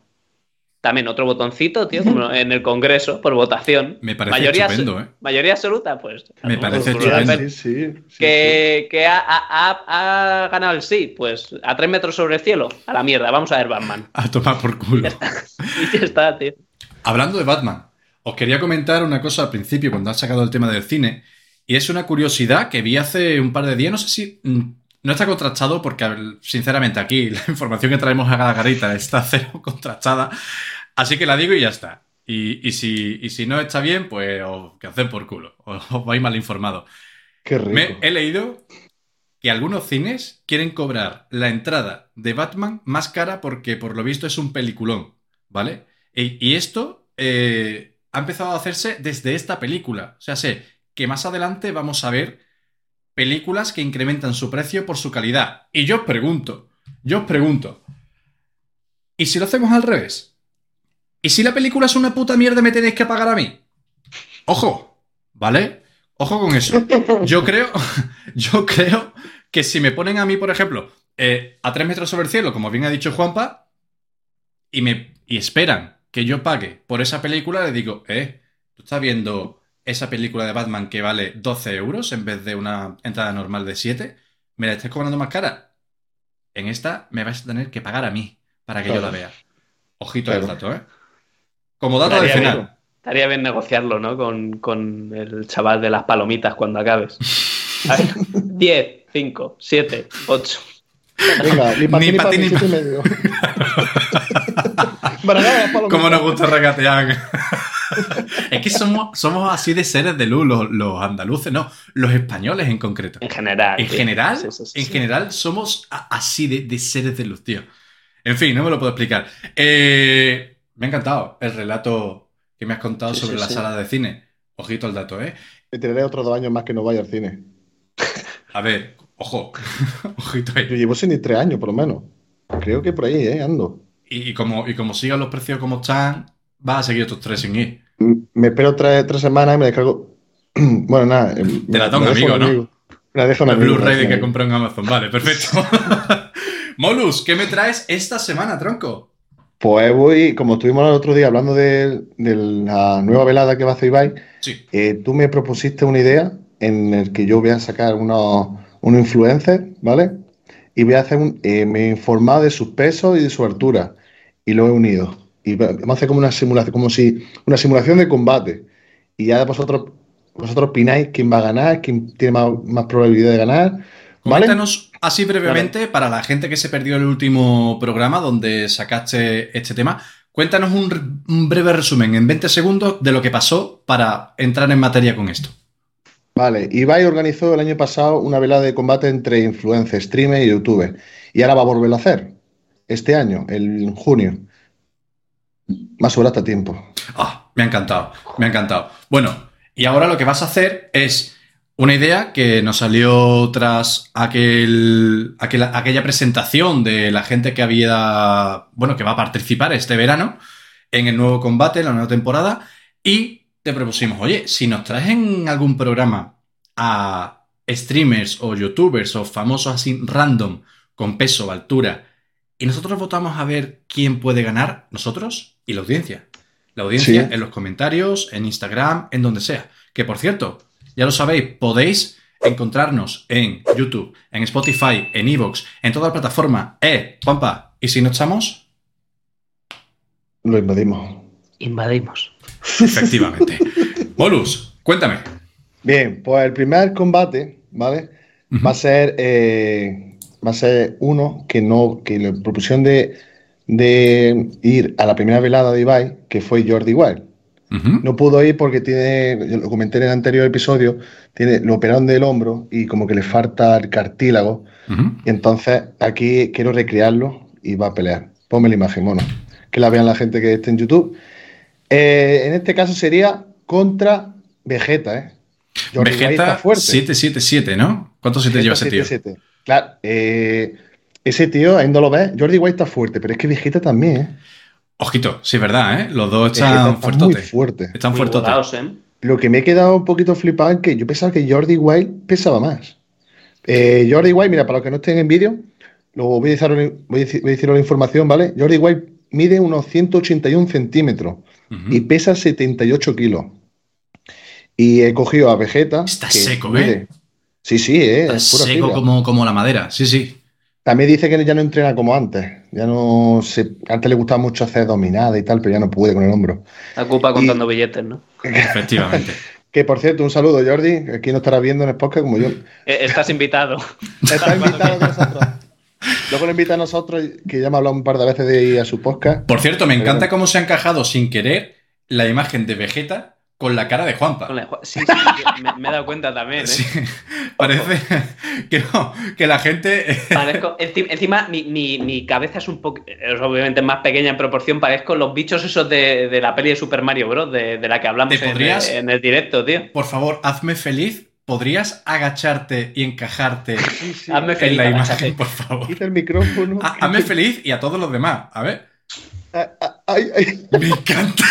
[SPEAKER 2] También otro botoncito, tío, como <laughs> en el Congreso, por votación.
[SPEAKER 5] Me parece
[SPEAKER 2] mayoría,
[SPEAKER 5] estupendo, ¿eh?
[SPEAKER 2] Mayoría absoluta, pues.
[SPEAKER 5] Me parece estupendo.
[SPEAKER 3] Sí, sí, sí,
[SPEAKER 2] que, que ha, ha- ha ganado el sí, pues a tres metros sobre el cielo, a la mierda, vamos a ver Batman. <laughs>
[SPEAKER 5] A tomar por culo. <laughs>
[SPEAKER 2] Y ya está, tío.
[SPEAKER 5] Hablando de Batman, os quería comentar una cosa al principio cuando has sacado el tema del cine, y es una curiosidad que vi hace un par de días, no sé si mm, no está contrastado porque sinceramente aquí la <laughs> información que traemos a la garita está <laughs> cero contrastada, así que la digo y ya está. Y, y si, y si no está bien, pues os que hacen por culo, <laughs> os, os vais mal informados.
[SPEAKER 3] Qué rico.
[SPEAKER 5] Me he leído que algunos cines quieren cobrar la entrada de Batman más cara porque por lo visto es un peliculón, ¿vale? Y, y esto eh, ha empezado a hacerse desde esta película. O sea, sé que más adelante vamos a ver películas que incrementan su precio por su calidad. Y yo os pregunto, yo os pregunto, ¿y si lo hacemos al revés? ¿Y si la película es una puta mierda me tenéis que pagar a mí? Ojo, ¿vale? Ojo con eso. Yo creo, <laughs> yo creo que si me ponen a mí, por ejemplo, eh, a tres metros sobre el cielo, como bien ha dicho Juanpa, y me y esperan que yo pague por esa película, le digo, eh, ¿tú estás viendo esa película de Batman que vale 12 euros en vez de una entrada normal de 7? ¿Me la estás cobrando más cara? En esta me vais a tener que pagar a mí para que yo la vea. Ojito
[SPEAKER 3] Claro.
[SPEAKER 5] al dato, ¿eh? Como dato
[SPEAKER 2] Estaría
[SPEAKER 5] adicional.
[SPEAKER 2] bien, estaría bien negociarlo, ¿no? Con, con el chaval de las palomitas cuando acabes. A ver, 10, 5, 7, 8.
[SPEAKER 3] Venga, ni para
[SPEAKER 5] Ni
[SPEAKER 3] ni
[SPEAKER 5] pa' ni
[SPEAKER 3] medio. Para nada, las palomitas.
[SPEAKER 5] ¿Cómo nos gusta regatear? <laughs> es que somos, somos así de seres de luz, los, los andaluces, no, los españoles en concreto.
[SPEAKER 2] En general.
[SPEAKER 5] En
[SPEAKER 2] tío.
[SPEAKER 5] general,
[SPEAKER 2] Sí, sí, sí,
[SPEAKER 5] en
[SPEAKER 2] sí.
[SPEAKER 5] general somos así de, de seres de luz, tío. En fin, no me lo puedo explicar. Eh, me ha encantado el relato que me has contado
[SPEAKER 2] Sí,
[SPEAKER 5] sobre
[SPEAKER 2] sí,
[SPEAKER 5] la
[SPEAKER 2] sí.
[SPEAKER 5] sala de cine. Ojito al dato, ¿eh?
[SPEAKER 3] Me tiraré otros dos años más que no vaya al cine.
[SPEAKER 5] A ver, ojo, <laughs> ojito
[SPEAKER 3] Yo
[SPEAKER 5] ahí.
[SPEAKER 3] llevo sin ir tres años, por lo menos. Creo que por ahí, ¿eh? Ando.
[SPEAKER 5] Y, como, y como sigan los precios como están, vas a seguir estos tres sin ir.
[SPEAKER 3] Me espero tres, tres semanas y me descargo. <clears throat> Bueno, nada. eh, me-
[SPEAKER 5] la un
[SPEAKER 3] deja
[SPEAKER 5] amigo, ¿no?
[SPEAKER 3] Me la deja un
[SPEAKER 5] El. Blu-ray que compró en Amazon. Vale, perfecto. <laughs> Molus, ¿qué me traes esta semana, tronco?
[SPEAKER 3] Pues voy, como estuvimos el otro día hablando de, de la nueva velada que va a hacer Ibai,
[SPEAKER 5] Sí.
[SPEAKER 3] eh, tú me propusiste una idea en el que yo voy a sacar unos, unos influencers, ¿vale? Y voy a hacer un, eh, me he informado de sus pesos y de su altura y lo he unido. Y va- vamos a hacer como una simulación, como si una simulación de combate. Y ya vosotros, vosotros opináis quién va a ganar, quién tiene más, más probabilidad de ganar, ¿vale?
[SPEAKER 5] Coméntanos así brevemente, para la gente que se perdió el último programa donde sacaste este tema, cuéntanos un breve resumen en 20 segundos de lo que pasó para entrar en materia con esto.
[SPEAKER 3] Vale, Ibai organizó el año pasado una velada de combate entre influencers, streamers y youtubers. Y ahora va a volverlo a hacer. Este año, en junio. Más sobre hasta tiempo.
[SPEAKER 5] Ah, me ha encantado, me ha encantado. Bueno, y ahora lo que vas a hacer es una idea que nos salió tras aquel, aquel- aquella presentación de la gente que había, bueno, que va a participar este verano en el nuevo combate, en la nueva temporada, y te propusimos, oye, si nos traes en algún programa a streamers o youtubers o famosos así random, con peso, altura, y nosotros votamos a ver quién puede ganar, nosotros y la audiencia. La audiencia
[SPEAKER 3] Sí.
[SPEAKER 5] en los comentarios, en Instagram, en donde sea. Que por cierto, ya lo sabéis, podéis encontrarnos en YouTube, en Spotify, en Evox, en toda la plataforma. Eh, Juanpa, ¿y si no estamos?
[SPEAKER 3] Lo invadimos.
[SPEAKER 2] Invadimos.
[SPEAKER 5] Efectivamente. Molus, cuéntame.
[SPEAKER 3] Bien, pues el primer combate, ¿vale? Va a ser eh, va a ser uno que no, que la propusieron de, de ir a la primera velada de Ibai, que fue Jordi Wild. No pudo ir porque tiene, lo comenté en el anterior episodio, tiene, lo operaron del hombro y como que le falta el cartílago. Y entonces aquí quiero recrearlo y va a pelear. Ponme la imagen, mono. Que la vean la gente que esté en YouTube. Eh, en este caso sería contra Vegeta, ¿eh? Jordi
[SPEAKER 5] Vegeta
[SPEAKER 3] está fuerte.
[SPEAKER 5] 777, ¿no? ¿Cuántos 7 lleva ese tío?
[SPEAKER 3] 7-7. Claro, eh, ese tío, ahí no lo ves, Jordi White está fuerte, pero es que Vegeta también, ¿eh?
[SPEAKER 5] Ojito, sí, es verdad, ¿eh? Los dos están
[SPEAKER 3] está muy
[SPEAKER 5] fuertotes.
[SPEAKER 3] fuerte.
[SPEAKER 5] Están
[SPEAKER 2] Muy
[SPEAKER 5] fuertotes.
[SPEAKER 2] ¿eh?
[SPEAKER 3] lo que me he quedado un poquito flipado es que yo pensaba que Jordi Wild pesaba más. Eh, Jordi Wild, mira, para los que no estén en vídeo, luego voy a decir, voy a decir, la información, ¿vale? Jordi Wild mide unos 181 centímetros y pesa 78 kilos. Y he cogido a Vegeta.
[SPEAKER 5] Está
[SPEAKER 3] que
[SPEAKER 5] seco,
[SPEAKER 3] mide-
[SPEAKER 5] ¿eh?
[SPEAKER 3] Sí, sí, eh.
[SPEAKER 5] Está
[SPEAKER 3] es pura
[SPEAKER 5] seco como, como la madera. Sí, sí.
[SPEAKER 3] También dice que ya no entrena como antes. Ya no se... Antes le gustaba mucho hacer dominada y tal, pero ya no pude con el hombro.
[SPEAKER 2] La culpa contando billetes, ¿no? <laughs>
[SPEAKER 5] Efectivamente.
[SPEAKER 3] Que por cierto, un saludo, Jordi. Aquí no estará viendo en el podcast como yo.
[SPEAKER 2] Eh, Estás invitado.
[SPEAKER 3] Está <laughs> invitado nosotros. Luego lo invita a nosotros, que ya me ha hablado un par de veces de ir a su podcast.
[SPEAKER 5] Por cierto, me encanta cómo se ha encajado sin querer la imagen de Vegeta con la cara de Juanpa.
[SPEAKER 2] Sí, sí, me, me he dado cuenta también, ¿eh?
[SPEAKER 5] Sí, parece <laughs> que no, que la gente. <laughs>
[SPEAKER 2] Parezco, enci- encima, mi, mi- mi cabeza es un poco, es obviamente más pequeña en proporción, parezco los bichos esos de, de la peli de Super Mario Bros. de, de la que hablamos
[SPEAKER 5] ¿Te
[SPEAKER 2] en, en el directo, tío.
[SPEAKER 5] Por favor, hazme feliz. ¿Podrías agacharte y encajarte
[SPEAKER 2] Hazme
[SPEAKER 5] en
[SPEAKER 2] feliz.
[SPEAKER 5] la
[SPEAKER 2] agáchate.
[SPEAKER 5] imagen, por favor?
[SPEAKER 3] Quita el micrófono.
[SPEAKER 5] Ha- Hazme feliz y a todos los demás. A ver.
[SPEAKER 3] Ah, ah, ay, ay.
[SPEAKER 5] Me encanta.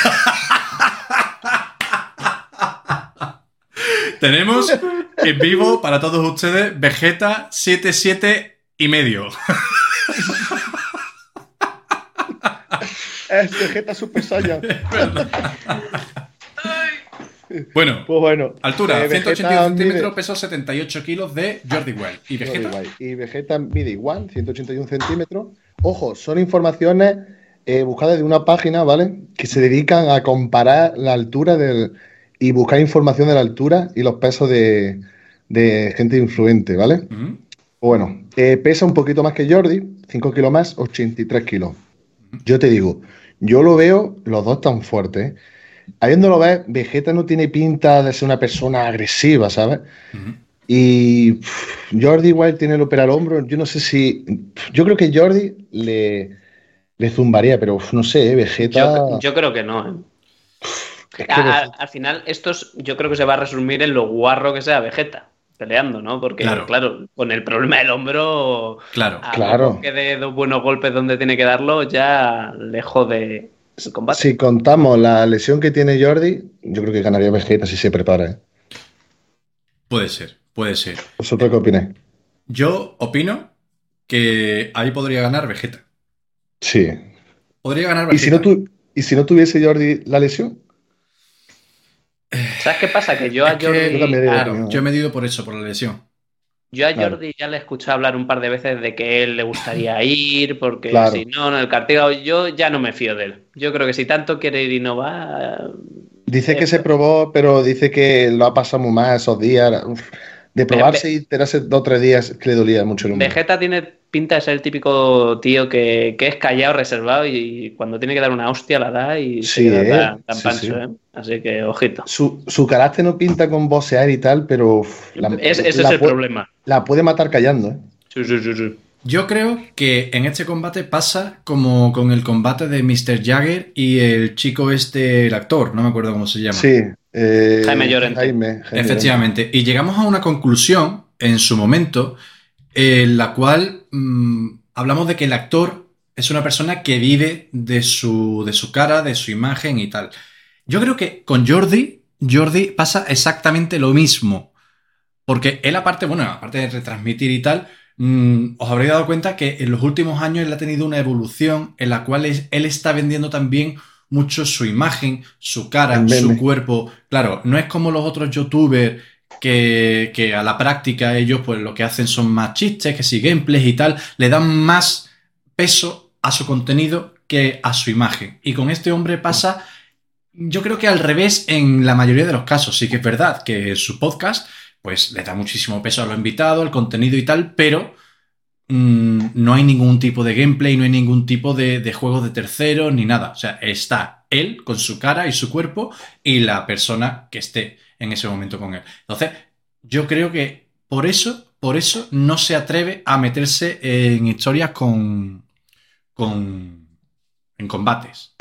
[SPEAKER 5] Tenemos en vivo para todos ustedes Vegeta 77 y medio.
[SPEAKER 3] Es Vegeta Super Saiyan. <laughs>
[SPEAKER 5] Bueno, <laughs>
[SPEAKER 3] Pues bueno.
[SPEAKER 5] altura
[SPEAKER 3] eh,
[SPEAKER 5] 181
[SPEAKER 3] Vegeta
[SPEAKER 5] centímetros,
[SPEAKER 3] mide-
[SPEAKER 5] peso 78 kilos de Jordi Well. Y
[SPEAKER 3] Jordi
[SPEAKER 5] Vegeta.
[SPEAKER 3] Y Vegeta mide igual, 181 centímetros. Ojo, son informaciones eh, buscadas de una página, ¿vale? Que se dedican a comparar la altura del. y buscar información de la altura y los pesos de, de gente influente, ¿vale?
[SPEAKER 5] Ujú.
[SPEAKER 3] Bueno, eh, pesa un poquito más que Jordi, 5 kilos más, 83 kilos. Yo te digo, yo lo veo, los dos tan fuertes. ¿eh? Habiéndolo ver, Vegeta no tiene pinta de ser una persona agresiva, ¿sabes? Y pff, Jordi igual tiene el opera al hombro. Yo no sé si. Yo creo que Jordi le, le zumbaría, pero no sé, ¿eh? Vegeta.
[SPEAKER 2] Yo, yo creo que no, ¿eh?
[SPEAKER 3] es que
[SPEAKER 2] A- a-
[SPEAKER 3] Vegeta-
[SPEAKER 2] al final, esto es- yo creo que se va a resumir en lo guarro que sea Vegeta peleando, ¿no? Porque,
[SPEAKER 5] Claro.
[SPEAKER 2] claro, con el problema del hombro,
[SPEAKER 5] Claro.
[SPEAKER 2] a
[SPEAKER 3] Claro.
[SPEAKER 2] que dé dos buenos golpes donde tiene que darlo, ya le jode el combate.
[SPEAKER 3] Si contamos la lesión que tiene Jordi, yo creo que ganaría Vegeta si se prepara. ¿eh?
[SPEAKER 5] Puede ser, puede ser.
[SPEAKER 3] ¿Vosotros qué opináis?
[SPEAKER 5] Yo opino que ahí podría ganar Vegeta.
[SPEAKER 3] Sí.
[SPEAKER 5] Podría ganar
[SPEAKER 3] ¿Y si,
[SPEAKER 5] Vegeta.
[SPEAKER 3] no tu- ¿Y si no tuviese Jordi la lesión?
[SPEAKER 2] ¿Sabes qué pasa? Que yo a
[SPEAKER 5] Es que,
[SPEAKER 2] Jordi,
[SPEAKER 5] claro, yo he medido por eso, por la lesión.
[SPEAKER 2] Yo a
[SPEAKER 3] Claro.
[SPEAKER 2] Jordi ya le he escuchado hablar un par de veces de que él le gustaría <laughs> ir, porque
[SPEAKER 3] Claro.
[SPEAKER 2] si no, en el cartílago, yo ya no me fío de él. Yo creo que si tanto quiere ir y no va,
[SPEAKER 3] Dice que
[SPEAKER 2] Eh,
[SPEAKER 3] se probó, pero dice que lo ha pasado muy mal esos días. Uf, De probarse y tirarse dos o tres días que le dolía mucho el hombro.
[SPEAKER 2] Vegeta tiene pinta de ser el típico tío que, que es callado, reservado y cuando tiene que dar una hostia la da y se
[SPEAKER 3] Sí,
[SPEAKER 2] queda
[SPEAKER 3] eh,
[SPEAKER 2] tan, tan
[SPEAKER 3] sí,
[SPEAKER 2] pancho,
[SPEAKER 3] sí.
[SPEAKER 2] ¿eh? Así que ojito.
[SPEAKER 3] Su, su carácter no pinta con vocear y tal, pero la,
[SPEAKER 2] Es- ese
[SPEAKER 3] la
[SPEAKER 2] es el problema.
[SPEAKER 3] la puede matar callando. ¿eh?
[SPEAKER 2] Sí, sí, sí, sí.
[SPEAKER 5] Yo creo que en este combate pasa como con el combate de Mr. Jagger y el chico este, el actor, no me acuerdo cómo se llama.
[SPEAKER 3] Sí. eh,
[SPEAKER 2] Jaime Llorente.
[SPEAKER 3] Jaime, Jaime
[SPEAKER 5] Efectivamente. Y llegamos a una conclusión en su momento en la cual mm, hablamos de que el actor es una persona que vive de su, de su cara, de su imagen y tal. Yo creo que con Jordi, Jordi pasa exactamente lo mismo. Porque él aparte, bueno, aparte de retransmitir y tal, mm, os habréis dado cuenta que en los últimos años él ha tenido una evolución en la cual es- él está vendiendo también mucho su imagen, su cara, su cuerpo. Claro, no es como los otros youtubers que, que a la práctica ellos pues lo que hacen son más chistes, que si gameplays y tal, le dan más peso a su contenido que a su imagen. Y con este hombre pasa, yo creo que al revés en la mayoría de los casos. Sí que es verdad que su podcast pues le da muchísimo peso a los invitados, al contenido y tal, pero mm, no hay ningún tipo de gameplay, no hay ningún tipo de, de juego de terceros ni nada. O sea, está él con su cara y su cuerpo y la persona que esté en ese momento con él. Entonces, yo creo que por eso, por eso no se atreve a meterse en historias con. con. en combates.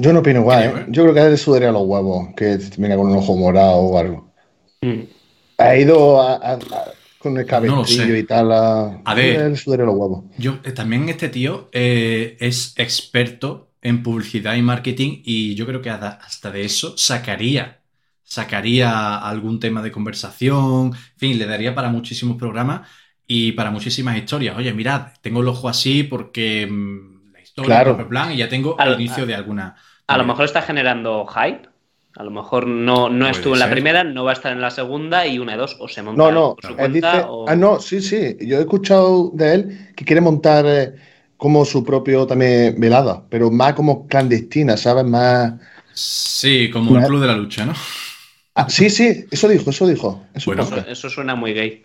[SPEAKER 3] Yo no opino igual, ¿eh? Yo creo que a él le sudaría los huevos, que venga con un ojo morado o algo.
[SPEAKER 2] Mm.
[SPEAKER 3] Ha ido a- a- a- con el
[SPEAKER 5] No lo
[SPEAKER 3] cabestrillo
[SPEAKER 5] sé.
[SPEAKER 3] y tal. A,
[SPEAKER 5] A ver.
[SPEAKER 3] a él le sudaría los huevos.
[SPEAKER 5] Yo, eh, también este tío eh, es experto en publicidad y marketing y yo creo que hasta de eso sacaría, sacaría algún tema de conversación, en fin, le daría para muchísimos programas y para muchísimas historias. Oye, mirad, tengo el ojo así porque mm, la historia,
[SPEAKER 3] Claro.
[SPEAKER 5] propio plan, y ya tengo
[SPEAKER 2] Al-
[SPEAKER 5] el inicio de alguna.
[SPEAKER 2] A lo mejor está generando hype. A lo mejor no, no estuvo en la primera, no va a estar en la segunda y una de dos, o se monta
[SPEAKER 3] No, no,
[SPEAKER 2] por su
[SPEAKER 3] él
[SPEAKER 2] cuenta
[SPEAKER 3] dice.
[SPEAKER 2] o...
[SPEAKER 3] Ah, no, sí, sí. Yo he escuchado de él que quiere montar eh, como su propio también velada, pero más como clandestina, ¿sabes? Más.
[SPEAKER 5] Sí, como el
[SPEAKER 3] Una-
[SPEAKER 5] Club de la Lucha, ¿no?
[SPEAKER 3] Ah, sí, sí, eso dijo, eso dijo. en su
[SPEAKER 5] Bueno,
[SPEAKER 2] Eso, eso suena muy gay.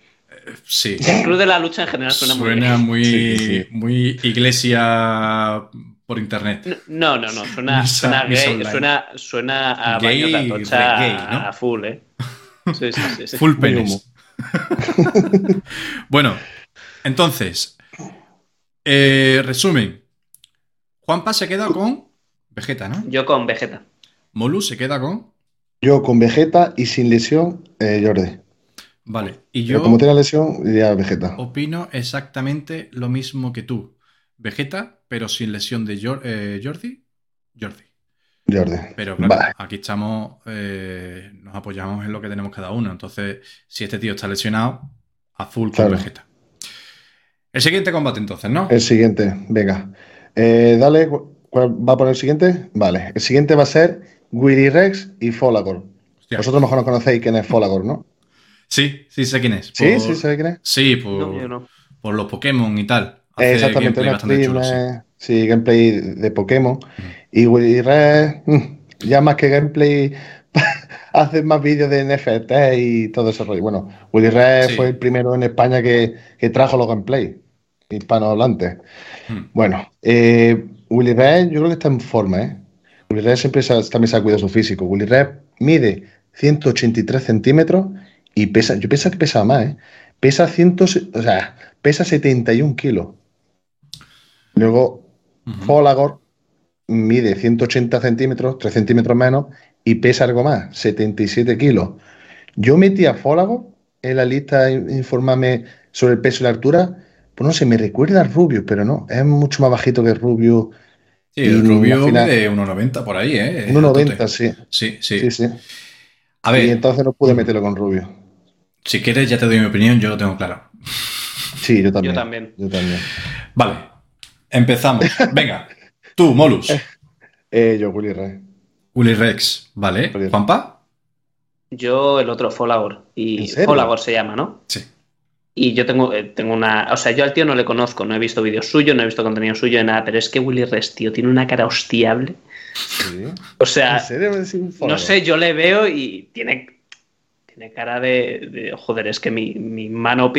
[SPEAKER 5] Sí.
[SPEAKER 2] El Club de la Lucha en general suena, muy
[SPEAKER 5] Suena muy,
[SPEAKER 3] Sí, sí.
[SPEAKER 5] muy iglesia por internet.
[SPEAKER 2] No, no, no, suena, <laughs>
[SPEAKER 5] Misa-
[SPEAKER 2] suena
[SPEAKER 5] misa
[SPEAKER 2] gay,
[SPEAKER 5] online.
[SPEAKER 2] suena, suena a
[SPEAKER 5] Gay,
[SPEAKER 2] baños de
[SPEAKER 5] gay, ¿no?
[SPEAKER 2] a full, ¿eh? <laughs> Sí, sí, sí. sí.
[SPEAKER 5] Full
[SPEAKER 3] Muy
[SPEAKER 5] penes. <laughs> bueno, entonces, eh, resumen. Juanpa se queda con Vegeta, ¿no?
[SPEAKER 2] Yo con Vegeta.
[SPEAKER 5] Molu se queda con.
[SPEAKER 3] Yo con Vegeta y sin lesión, eh, Jordi.
[SPEAKER 5] Vale, y
[SPEAKER 3] Pero
[SPEAKER 5] yo
[SPEAKER 3] como tiene lesión, diría Vegeta.
[SPEAKER 5] opino exactamente lo mismo que tú. Vegeta, pero sin lesión de Jor- eh, Jordi. Jordi.
[SPEAKER 3] Jordi.
[SPEAKER 5] Pero claro,
[SPEAKER 3] Vale.
[SPEAKER 5] aquí estamos, eh, nos apoyamos en lo que tenemos cada uno. Entonces, si este tío está lesionado, a full con
[SPEAKER 3] Claro.
[SPEAKER 5] Vegeta. El siguiente combate entonces, ¿no?
[SPEAKER 3] El siguiente, venga. Eh, dale, ¿cu- ¿cuál va a poner el siguiente? Vale. El siguiente va a ser Willy Rex y Folagor.
[SPEAKER 5] Hostia.
[SPEAKER 3] Vosotros mejor no conocéis quién es Folagor, ¿no?
[SPEAKER 5] Sí, sí sé quién es.
[SPEAKER 3] Sí,
[SPEAKER 5] Por-
[SPEAKER 3] sí, ¿sabéis quién es?
[SPEAKER 5] Sí, por,
[SPEAKER 2] No, yo no.
[SPEAKER 5] por los Pokémon y tal. Hace
[SPEAKER 3] Exactamente,
[SPEAKER 5] gameplay
[SPEAKER 3] un
[SPEAKER 5] bastante
[SPEAKER 3] stream,
[SPEAKER 5] chulo, sí.
[SPEAKER 3] eh, sí, gameplay de Pokémon. Y Willy Rex, mm, ya más que gameplay, <laughs> hace más vídeos de NFT y todo ese rollo. Bueno, Willy
[SPEAKER 5] Sí.
[SPEAKER 3] fue el primero en España que, que trajo los gameplay hispanohablantes.
[SPEAKER 5] Hmm.
[SPEAKER 3] Bueno, eh, Willy Rex yo creo que está en forma, ¿eh? Willy Rex siempre se también se ha cuidado su físico. Willy Rex mide 183 centímetros y pesa, yo pensaba que pesaba más, ¿eh? Pesa 100, o sea, pesa 71 kilos. Luego,
[SPEAKER 5] Ujú.
[SPEAKER 3] Folagor mide 180 centímetros, 3 centímetros menos, y pesa algo más, 77 kilos. Yo metí a Folagor en la lista in- informarme sobre el peso y la altura. Pues no sé, me recuerda a Rubio, pero no, es mucho más bajito que Rubio.
[SPEAKER 5] Sí,
[SPEAKER 3] y
[SPEAKER 5] el rubio de 1,90 por ahí, ¿eh?
[SPEAKER 3] 1,90, sí.
[SPEAKER 5] Sí, sí.
[SPEAKER 3] Sí, sí.
[SPEAKER 5] A
[SPEAKER 3] Y
[SPEAKER 5] ver,
[SPEAKER 3] entonces no pude meterlo con Rubio.
[SPEAKER 5] si quieres ya te doy mi opinión, yo lo tengo claro.
[SPEAKER 3] Sí, yo también.
[SPEAKER 2] Yo también.
[SPEAKER 3] Yo también.
[SPEAKER 5] Vale, empezamos. Venga, tú, Molus.
[SPEAKER 3] Eh, yo, Willy Rey.
[SPEAKER 5] Willy Rex, ¿vale?
[SPEAKER 3] Willy Rex.
[SPEAKER 5] ¿Juanpa?
[SPEAKER 2] Yo el otro, Folagor.
[SPEAKER 3] ¿En
[SPEAKER 2] Y? Folagor se llama, ¿no?
[SPEAKER 5] Sí.
[SPEAKER 2] Y yo tengo, eh, tengo una. O sea, yo al tío no le conozco, no he visto vídeos suyos, no he visto contenido suyo de nada, pero es que Willy Rest, tío, tiene una cara hostiable.
[SPEAKER 3] Sí.
[SPEAKER 2] O sea,
[SPEAKER 3] ¿En serio me decís un
[SPEAKER 2] no sé, yo le veo y tiene, tiene cara de, de- Joder, es que mi, mi mano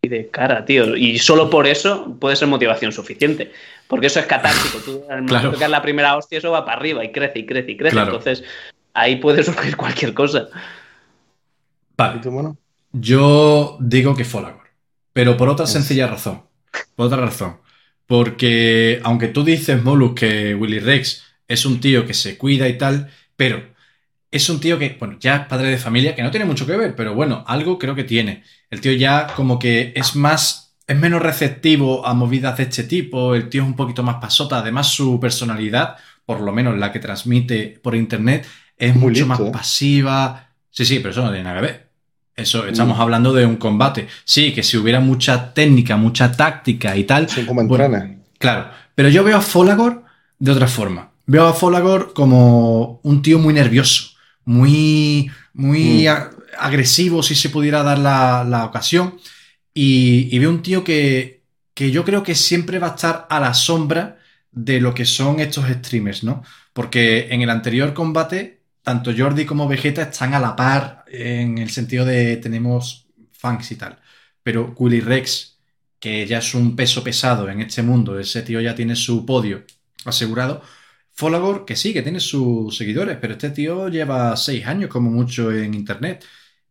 [SPEAKER 2] pide, pide cara, tío. Y solo por eso puede ser motivación suficiente. Porque eso es <laughs> catártico. Tú, al
[SPEAKER 5] Claro.
[SPEAKER 2] das la primera hostia, eso va para arriba y crece y crece y crece.
[SPEAKER 5] Claro.
[SPEAKER 2] Entonces, ahí puede <laughs> surgir cualquier cosa.
[SPEAKER 3] ¿Y
[SPEAKER 5] Vale,
[SPEAKER 3] tú, mono?
[SPEAKER 5] yo digo que Folagor, pero por otra sencilla razón. Por otra razón. Porque aunque tú dices, Molus, que Willy Rex es un tío que se cuida y tal, pero es un tío que, bueno, ya es padre de familia, que no tiene mucho que ver, pero bueno, algo creo que tiene. El tío ya como que es más, es menos receptivo a movidas de este tipo, el tío es un poquito más pasota, además su personalidad, por lo menos la que transmite por internet, es
[SPEAKER 3] Muy
[SPEAKER 5] mucho más
[SPEAKER 3] listo, ¿eh?
[SPEAKER 5] pasiva. Sí, sí, pero eso no tiene nada que ver. Eso, estamos
[SPEAKER 3] Mm.
[SPEAKER 5] hablando de un combate. Sí, que si hubiera mucha técnica, mucha táctica y tal,
[SPEAKER 3] Son como
[SPEAKER 5] Bueno. Claro, pero yo veo a Folagor de otra forma. Veo a Folagor como un tío muy nervioso, muy, muy
[SPEAKER 3] Mm.
[SPEAKER 5] a- agresivo, si se pudiera dar la, la ocasión. Y, y veo un tío que, que yo creo que siempre va a estar a la sombra de lo que son estos streamers, ¿no? Porque en el anterior combate, tanto Jordi como Vegeta están a la par en el sentido de tenemos fans y tal. Pero Willy Rex, que ya es un peso pesado en este mundo, ese tío ya tiene su podio asegurado. Folagor, que sí, que tiene sus seguidores, pero este tío lleva seis años como mucho en internet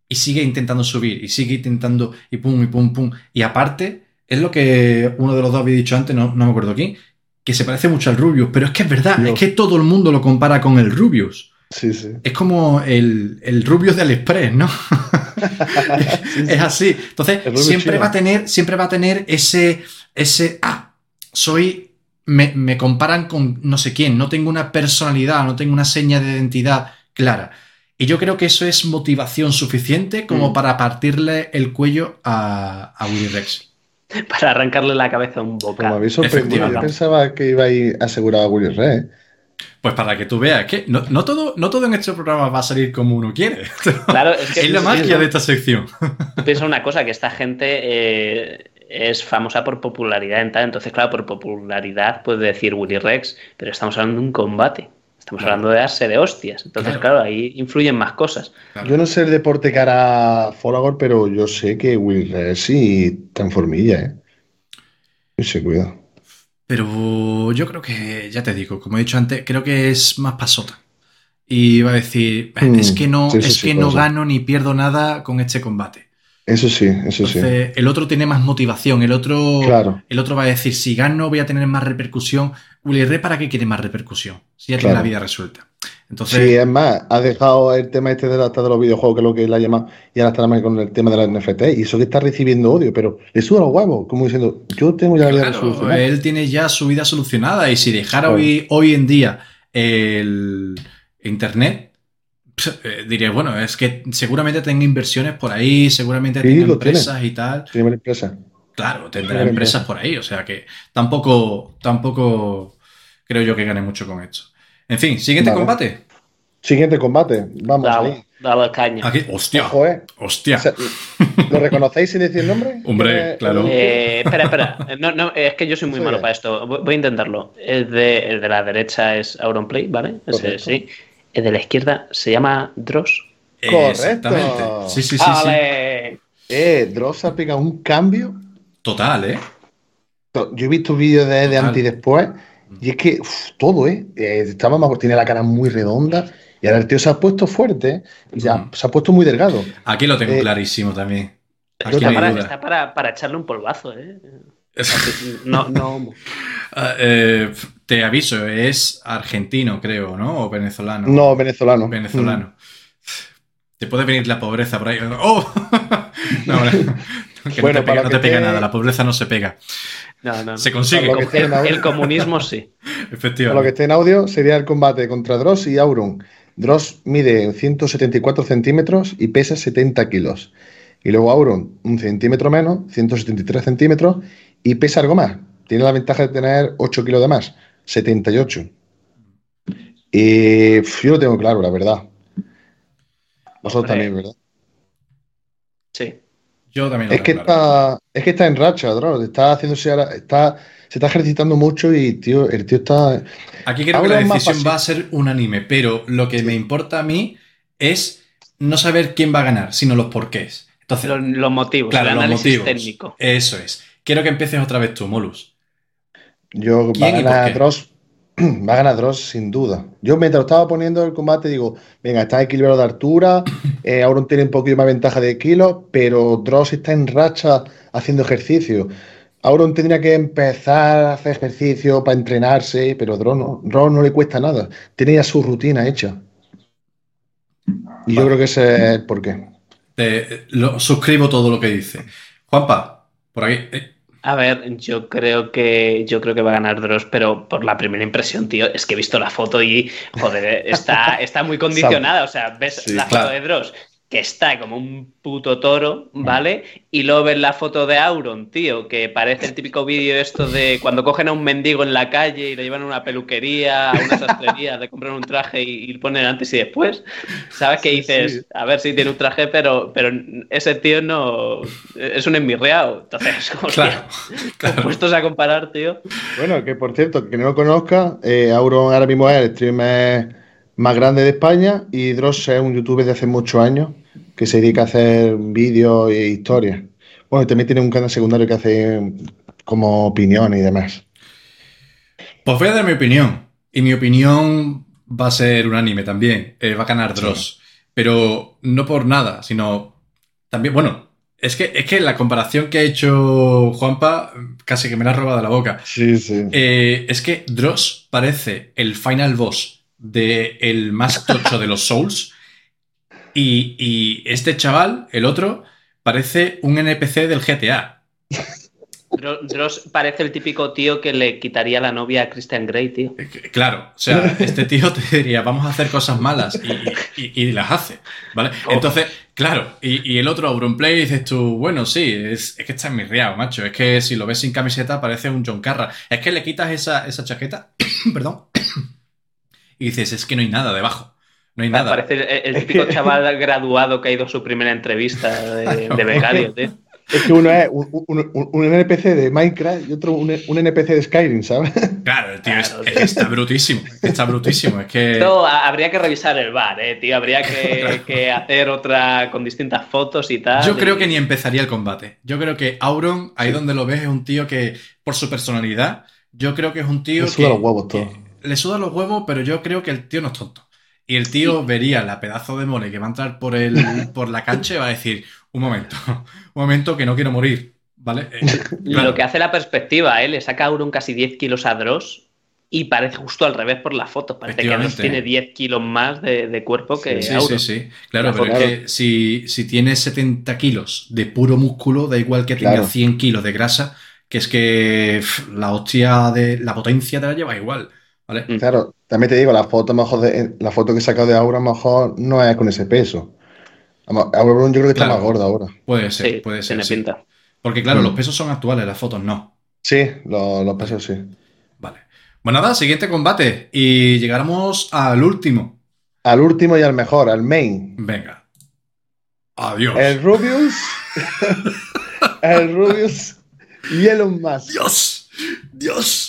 [SPEAKER 5] y sigue intentando subir y sigue intentando y pum, y pum, pum. Y aparte, es lo que uno de los dos había dicho antes, no, no me acuerdo quién, que se parece mucho al Rubius, pero es que es verdad,
[SPEAKER 3] Yo.
[SPEAKER 5] es que todo el mundo lo compara con el Rubius.
[SPEAKER 3] Sí, sí.
[SPEAKER 5] Es como el, el Rubius del Express, ¿no? <laughs> es así. Entonces, siempre
[SPEAKER 3] chino.
[SPEAKER 5] va a tener, siempre va a tener ese, ese, ah, soy, me, me comparan con no sé quién, no tengo una personalidad, no tengo una seña de identidad clara. Y yo creo que eso es motivación suficiente como
[SPEAKER 3] Mm.
[SPEAKER 5] para partirle el cuello a, a Willy Rex. <laughs>
[SPEAKER 2] Para arrancarle la cabeza a un
[SPEAKER 3] Como
[SPEAKER 2] bocado.
[SPEAKER 3] habéis sorprendido, yo pensaba que iba a ir asegurado a Willy Rex.
[SPEAKER 5] Pues para que tú veas que no, no todo, no todo en este programa va a salir como uno quiere. <laughs>
[SPEAKER 2] Claro, es que
[SPEAKER 5] es la magia de esta sección.
[SPEAKER 2] Piensa una cosa, que esta gente eh, es famosa por popularidad en tal, entonces claro, por popularidad puede decir Willy Rex, pero estamos hablando de un combate. Estamos
[SPEAKER 5] Claro.
[SPEAKER 2] hablando de darse de hostias. Entonces,
[SPEAKER 5] Claro.
[SPEAKER 2] claro, ahí influyen más cosas.
[SPEAKER 5] Claro.
[SPEAKER 3] Yo no sé el deporte que hará Folagor, pero yo sé que Willy Rex sí transformilla, ¿eh? Yo sé, cuidado.
[SPEAKER 5] Pero yo creo que, ya te digo, como he dicho antes, creo que es más pasota. Y va a decir, "Eh,
[SPEAKER 3] Mm,
[SPEAKER 5] es que no,
[SPEAKER 3] sí, sí,
[SPEAKER 5] es
[SPEAKER 3] sí,
[SPEAKER 5] que no gano ni pierdo nada con este combate.
[SPEAKER 3] Eso sí, eso sí.
[SPEAKER 5] El otro tiene más motivación, el otro,
[SPEAKER 3] Claro.
[SPEAKER 5] el otro va a decir, si gano voy a tener más repercusión. Ray, ¿para qué quiere más repercusión? Si ya tiene
[SPEAKER 3] Claro.
[SPEAKER 5] la vida resuelta. Entonces,
[SPEAKER 3] Sí, es más, ha dejado el tema este de, la- de los videojuegos, que es lo que él ha llamado, y ahora está con el tema de las NFT, y eso que está recibiendo odio, pero le suda los huevos, como diciendo, yo tengo ya la vida
[SPEAKER 5] Claro, él tiene ya su vida solucionada y si dejara hoy, hoy en día el Internet, eh, diría, bueno, es que seguramente tenga inversiones por ahí, seguramente
[SPEAKER 3] Sí,
[SPEAKER 5] tenga
[SPEAKER 3] tiene.
[SPEAKER 5] empresas y tal.
[SPEAKER 3] Tiene una empresa.
[SPEAKER 5] Claro, tendrá
[SPEAKER 3] Tiene
[SPEAKER 5] empresas por ahí, o sea que tampoco, tampoco creo yo que gane mucho con esto. En fin, siguiente
[SPEAKER 3] Vale.
[SPEAKER 5] combate.
[SPEAKER 3] Siguiente combate, vamos.
[SPEAKER 2] Dale, dale caña.
[SPEAKER 5] Aquí, hostia,
[SPEAKER 3] Ojo, ¿eh?
[SPEAKER 5] hostia.
[SPEAKER 3] O sea, ¿Lo reconocéis sin decir el nombre?
[SPEAKER 5] Hombre, claro.
[SPEAKER 2] Eh, espera, espera. No, no, es que yo soy muy malo para esto. Voy a intentarlo. El de, el de la derecha es Auronplay, ¿vale? Ese sí. El de la izquierda se llama Dross.
[SPEAKER 3] Correcto.
[SPEAKER 5] Exactamente. Sí, sí, sí, sí.
[SPEAKER 3] Eh, Dross ha pegado un cambio.
[SPEAKER 5] Total, ¿eh?
[SPEAKER 3] Yo he visto vídeos de, antes y después, y es que uf, todo, ¿eh? Eh, Estaba más, tiene la cara muy redonda, y ahora el tío se ha puesto fuerte, ¿eh? y ya,
[SPEAKER 5] Mm.
[SPEAKER 3] se ha puesto muy delgado.
[SPEAKER 5] Aquí lo tengo
[SPEAKER 3] Eh,
[SPEAKER 5] clarísimo también. Aquí
[SPEAKER 2] Está, para, está para, para echarle un polvazo, ¿eh? <laughs> No, no.
[SPEAKER 5] Ah, eh, te aviso, es argentino, creo, ¿no? O venezolano.
[SPEAKER 3] No, venezolano.
[SPEAKER 5] Venezolano. Te puede venir la pobreza por ahí. ¡Oh! <laughs> no, <laughs> no, que
[SPEAKER 3] Bueno,
[SPEAKER 5] no te pega, no te pega
[SPEAKER 3] te-
[SPEAKER 5] nada, la pobreza no se pega.
[SPEAKER 2] no, no.
[SPEAKER 5] Se consigue,
[SPEAKER 3] Para lo que
[SPEAKER 2] El, comunismo sí.
[SPEAKER 3] para lo que
[SPEAKER 5] efectivamente.
[SPEAKER 3] esté en audio, sería el combate contra Dross y Auron. Dross mide 174 centímetros y pesa 70 kilos. Y luego Auron, un centímetro menos, 173 centímetros, y pesa algo más. Tiene la ventaja de tener 8 kilos de más, 78. Y yo lo tengo claro, la verdad. Vosotros
[SPEAKER 2] Hombre.
[SPEAKER 3] también, ¿verdad?
[SPEAKER 2] Sí.
[SPEAKER 5] Yo también lo
[SPEAKER 3] Es que
[SPEAKER 5] tengo claro.
[SPEAKER 3] está, es que está en racha, Dross. Está haciéndose ahora- está, se está ejercitando mucho y tío, el tío está.
[SPEAKER 5] Aquí creo que la decisión va a ser unánime, pero lo que me importa a mí es no saber quién va a ganar, sino los porqués. Entonces,
[SPEAKER 2] Los, los motivos,
[SPEAKER 5] claro,
[SPEAKER 2] el
[SPEAKER 5] los
[SPEAKER 2] análisis
[SPEAKER 5] motivos.
[SPEAKER 2] técnico.
[SPEAKER 5] Eso es. Quiero que empieces otra vez tú, Molus.
[SPEAKER 3] Yo va a
[SPEAKER 5] ¿Quién y por
[SPEAKER 3] ganar? Dross. <clears throat> Va a ganar Dross sin duda. Yo mientras estaba poniendo el combate digo, venga, está equilibrado de altura, <coughs> eh, Auron tiene un poquito más ventaja de kilos, pero Dross está en racha haciendo ejercicio. Auron tendría que empezar a hacer ejercicio para entrenarse, pero Dross no, Dross no le cuesta nada. Tiene ya su rutina hecha. Y yo creo que ese es el porqué.
[SPEAKER 5] Te- lo- suscribo todo lo que dice. Juanpa, por ahí. eh,
[SPEAKER 2] A ver, yo creo que yo creo que va a ganar Dross, pero por la primera impresión, tío, es que he visto la foto y joder, está, <laughs> está muy condicionada. O sea, ves
[SPEAKER 3] Sí,
[SPEAKER 2] la foto
[SPEAKER 5] claro.
[SPEAKER 2] de Dross, que está como un puto toro, ¿vale? Y luego ves la foto de Auron, tío, que parece el típico vídeo esto de cuando cogen a un mendigo en la calle y lo llevan a una peluquería, a una sastrería, le compran un traje y, y ponen antes y después. ¿Sabes qué
[SPEAKER 3] Sí,
[SPEAKER 2] dices?
[SPEAKER 3] sí.
[SPEAKER 2] A ver si tiene un traje, pero, pero ese tío no es un enmirreado. Entonces, hostia,
[SPEAKER 5] claro, <laughs> claro.
[SPEAKER 2] puestos a comparar, tío.
[SPEAKER 3] Bueno, que por cierto, que no lo conozca, eh, Auron ahora mismo es el streamer más grande de España y Dross es un youtuber de hace muchos años que se dedica a hacer vídeos e historias. Bueno, y también tiene un canal secundario que hace como opiniones y demás.
[SPEAKER 5] Pues voy a dar mi opinión. Y mi opinión va a ser unánime también. Eh, va a ganar Dross. Pero no por nada, sino también, bueno, es que, es que la comparación que ha hecho Juanpa casi que me la ha robado de la boca.
[SPEAKER 3] Sí, sí.
[SPEAKER 5] Eh, es que Dross parece el final boss de el más tocho de los Souls. Y, y este chaval, el otro, parece un NPC del GTA.
[SPEAKER 2] Dro- Dross parece el típico tío que le quitaría la novia a Christian Grey, tío.
[SPEAKER 5] Eh, Claro, o sea, este tío te diría, vamos a hacer cosas malas y, y- y las hace, ¿vale?
[SPEAKER 2] Oh.
[SPEAKER 5] Entonces, claro, y, y el otro Auronplay dices tú, bueno, sí, es, es que está enmirriado, macho, es que si lo ves sin camiseta parece un John Carra. Es que le quitas esa, esa chaqueta, <coughs> perdón, y dices, es que no hay nada debajo, no hay nada.
[SPEAKER 2] Parece el, el típico chaval <laughs> graduado que ha ido a su primera entrevista de, de becario, tío.
[SPEAKER 3] Es que uno es un, un- un- NPC de Minecraft y otro un, un NPC de Skyrim, ¿sabes?
[SPEAKER 5] Claro, el tío es-
[SPEAKER 2] Claro,
[SPEAKER 5] es
[SPEAKER 2] tío.
[SPEAKER 5] está brutísimo, está brutísimo, es que...
[SPEAKER 2] Esto habría que revisar el bar, eh, tío. Habría que, que hacer otra con distintas fotos y tal.
[SPEAKER 5] Yo creo
[SPEAKER 2] y-
[SPEAKER 5] que ni empezaría el combate. Yo creo que Auron, ahí donde lo ves, es un tío que, por su personalidad, yo creo que es un tío
[SPEAKER 3] suda
[SPEAKER 5] que,
[SPEAKER 3] los huevos todo.
[SPEAKER 5] que le suda los huevos, pero yo creo que el tío no es tonto. Y el tío vería la pedazo de mole que va a entrar por, el, <laughs> por la cancha y va a decir, un momento, <laughs> un momento que no quiero morir, ¿vale? Eh, claro.
[SPEAKER 2] Lo que hace la perspectiva, ¿eh? Le saca a Auron casi 10 kilos a Dross y parece justo al revés por las fotos. Parece que Dross tiene 10 kilos más de, de cuerpo que
[SPEAKER 5] Sí, sí,
[SPEAKER 2] Auron.
[SPEAKER 5] sí. Claro,
[SPEAKER 2] La
[SPEAKER 5] pero es que si, si tienes 70 kilos de puro músculo, da igual que tenga
[SPEAKER 3] Claro.
[SPEAKER 5] 100 kilos de grasa, que es que pff, la hostia de la potencia te la lleva igual, ¿vale?
[SPEAKER 2] Mm.
[SPEAKER 3] Claro, también te digo, la foto, mejor de, la foto que he sacado de Aura mejor no es con ese peso. Aura yo creo que está más gorda ahora.
[SPEAKER 5] Puede ser,
[SPEAKER 2] Sí,
[SPEAKER 5] puede ser.
[SPEAKER 2] tiene
[SPEAKER 5] sí.
[SPEAKER 2] pinta.
[SPEAKER 5] Porque claro,
[SPEAKER 3] Mm.
[SPEAKER 5] los pesos son actuales, las fotos no.
[SPEAKER 3] Sí, los, los pesos sí.
[SPEAKER 5] Vale. Bueno, nada, siguiente combate. Y llegáramos al último.
[SPEAKER 3] Al último y al mejor, al main.
[SPEAKER 5] Venga. Adiós.
[SPEAKER 3] El Rubius. <laughs> el Rubius y Elon Musk.
[SPEAKER 5] Dios. Dios.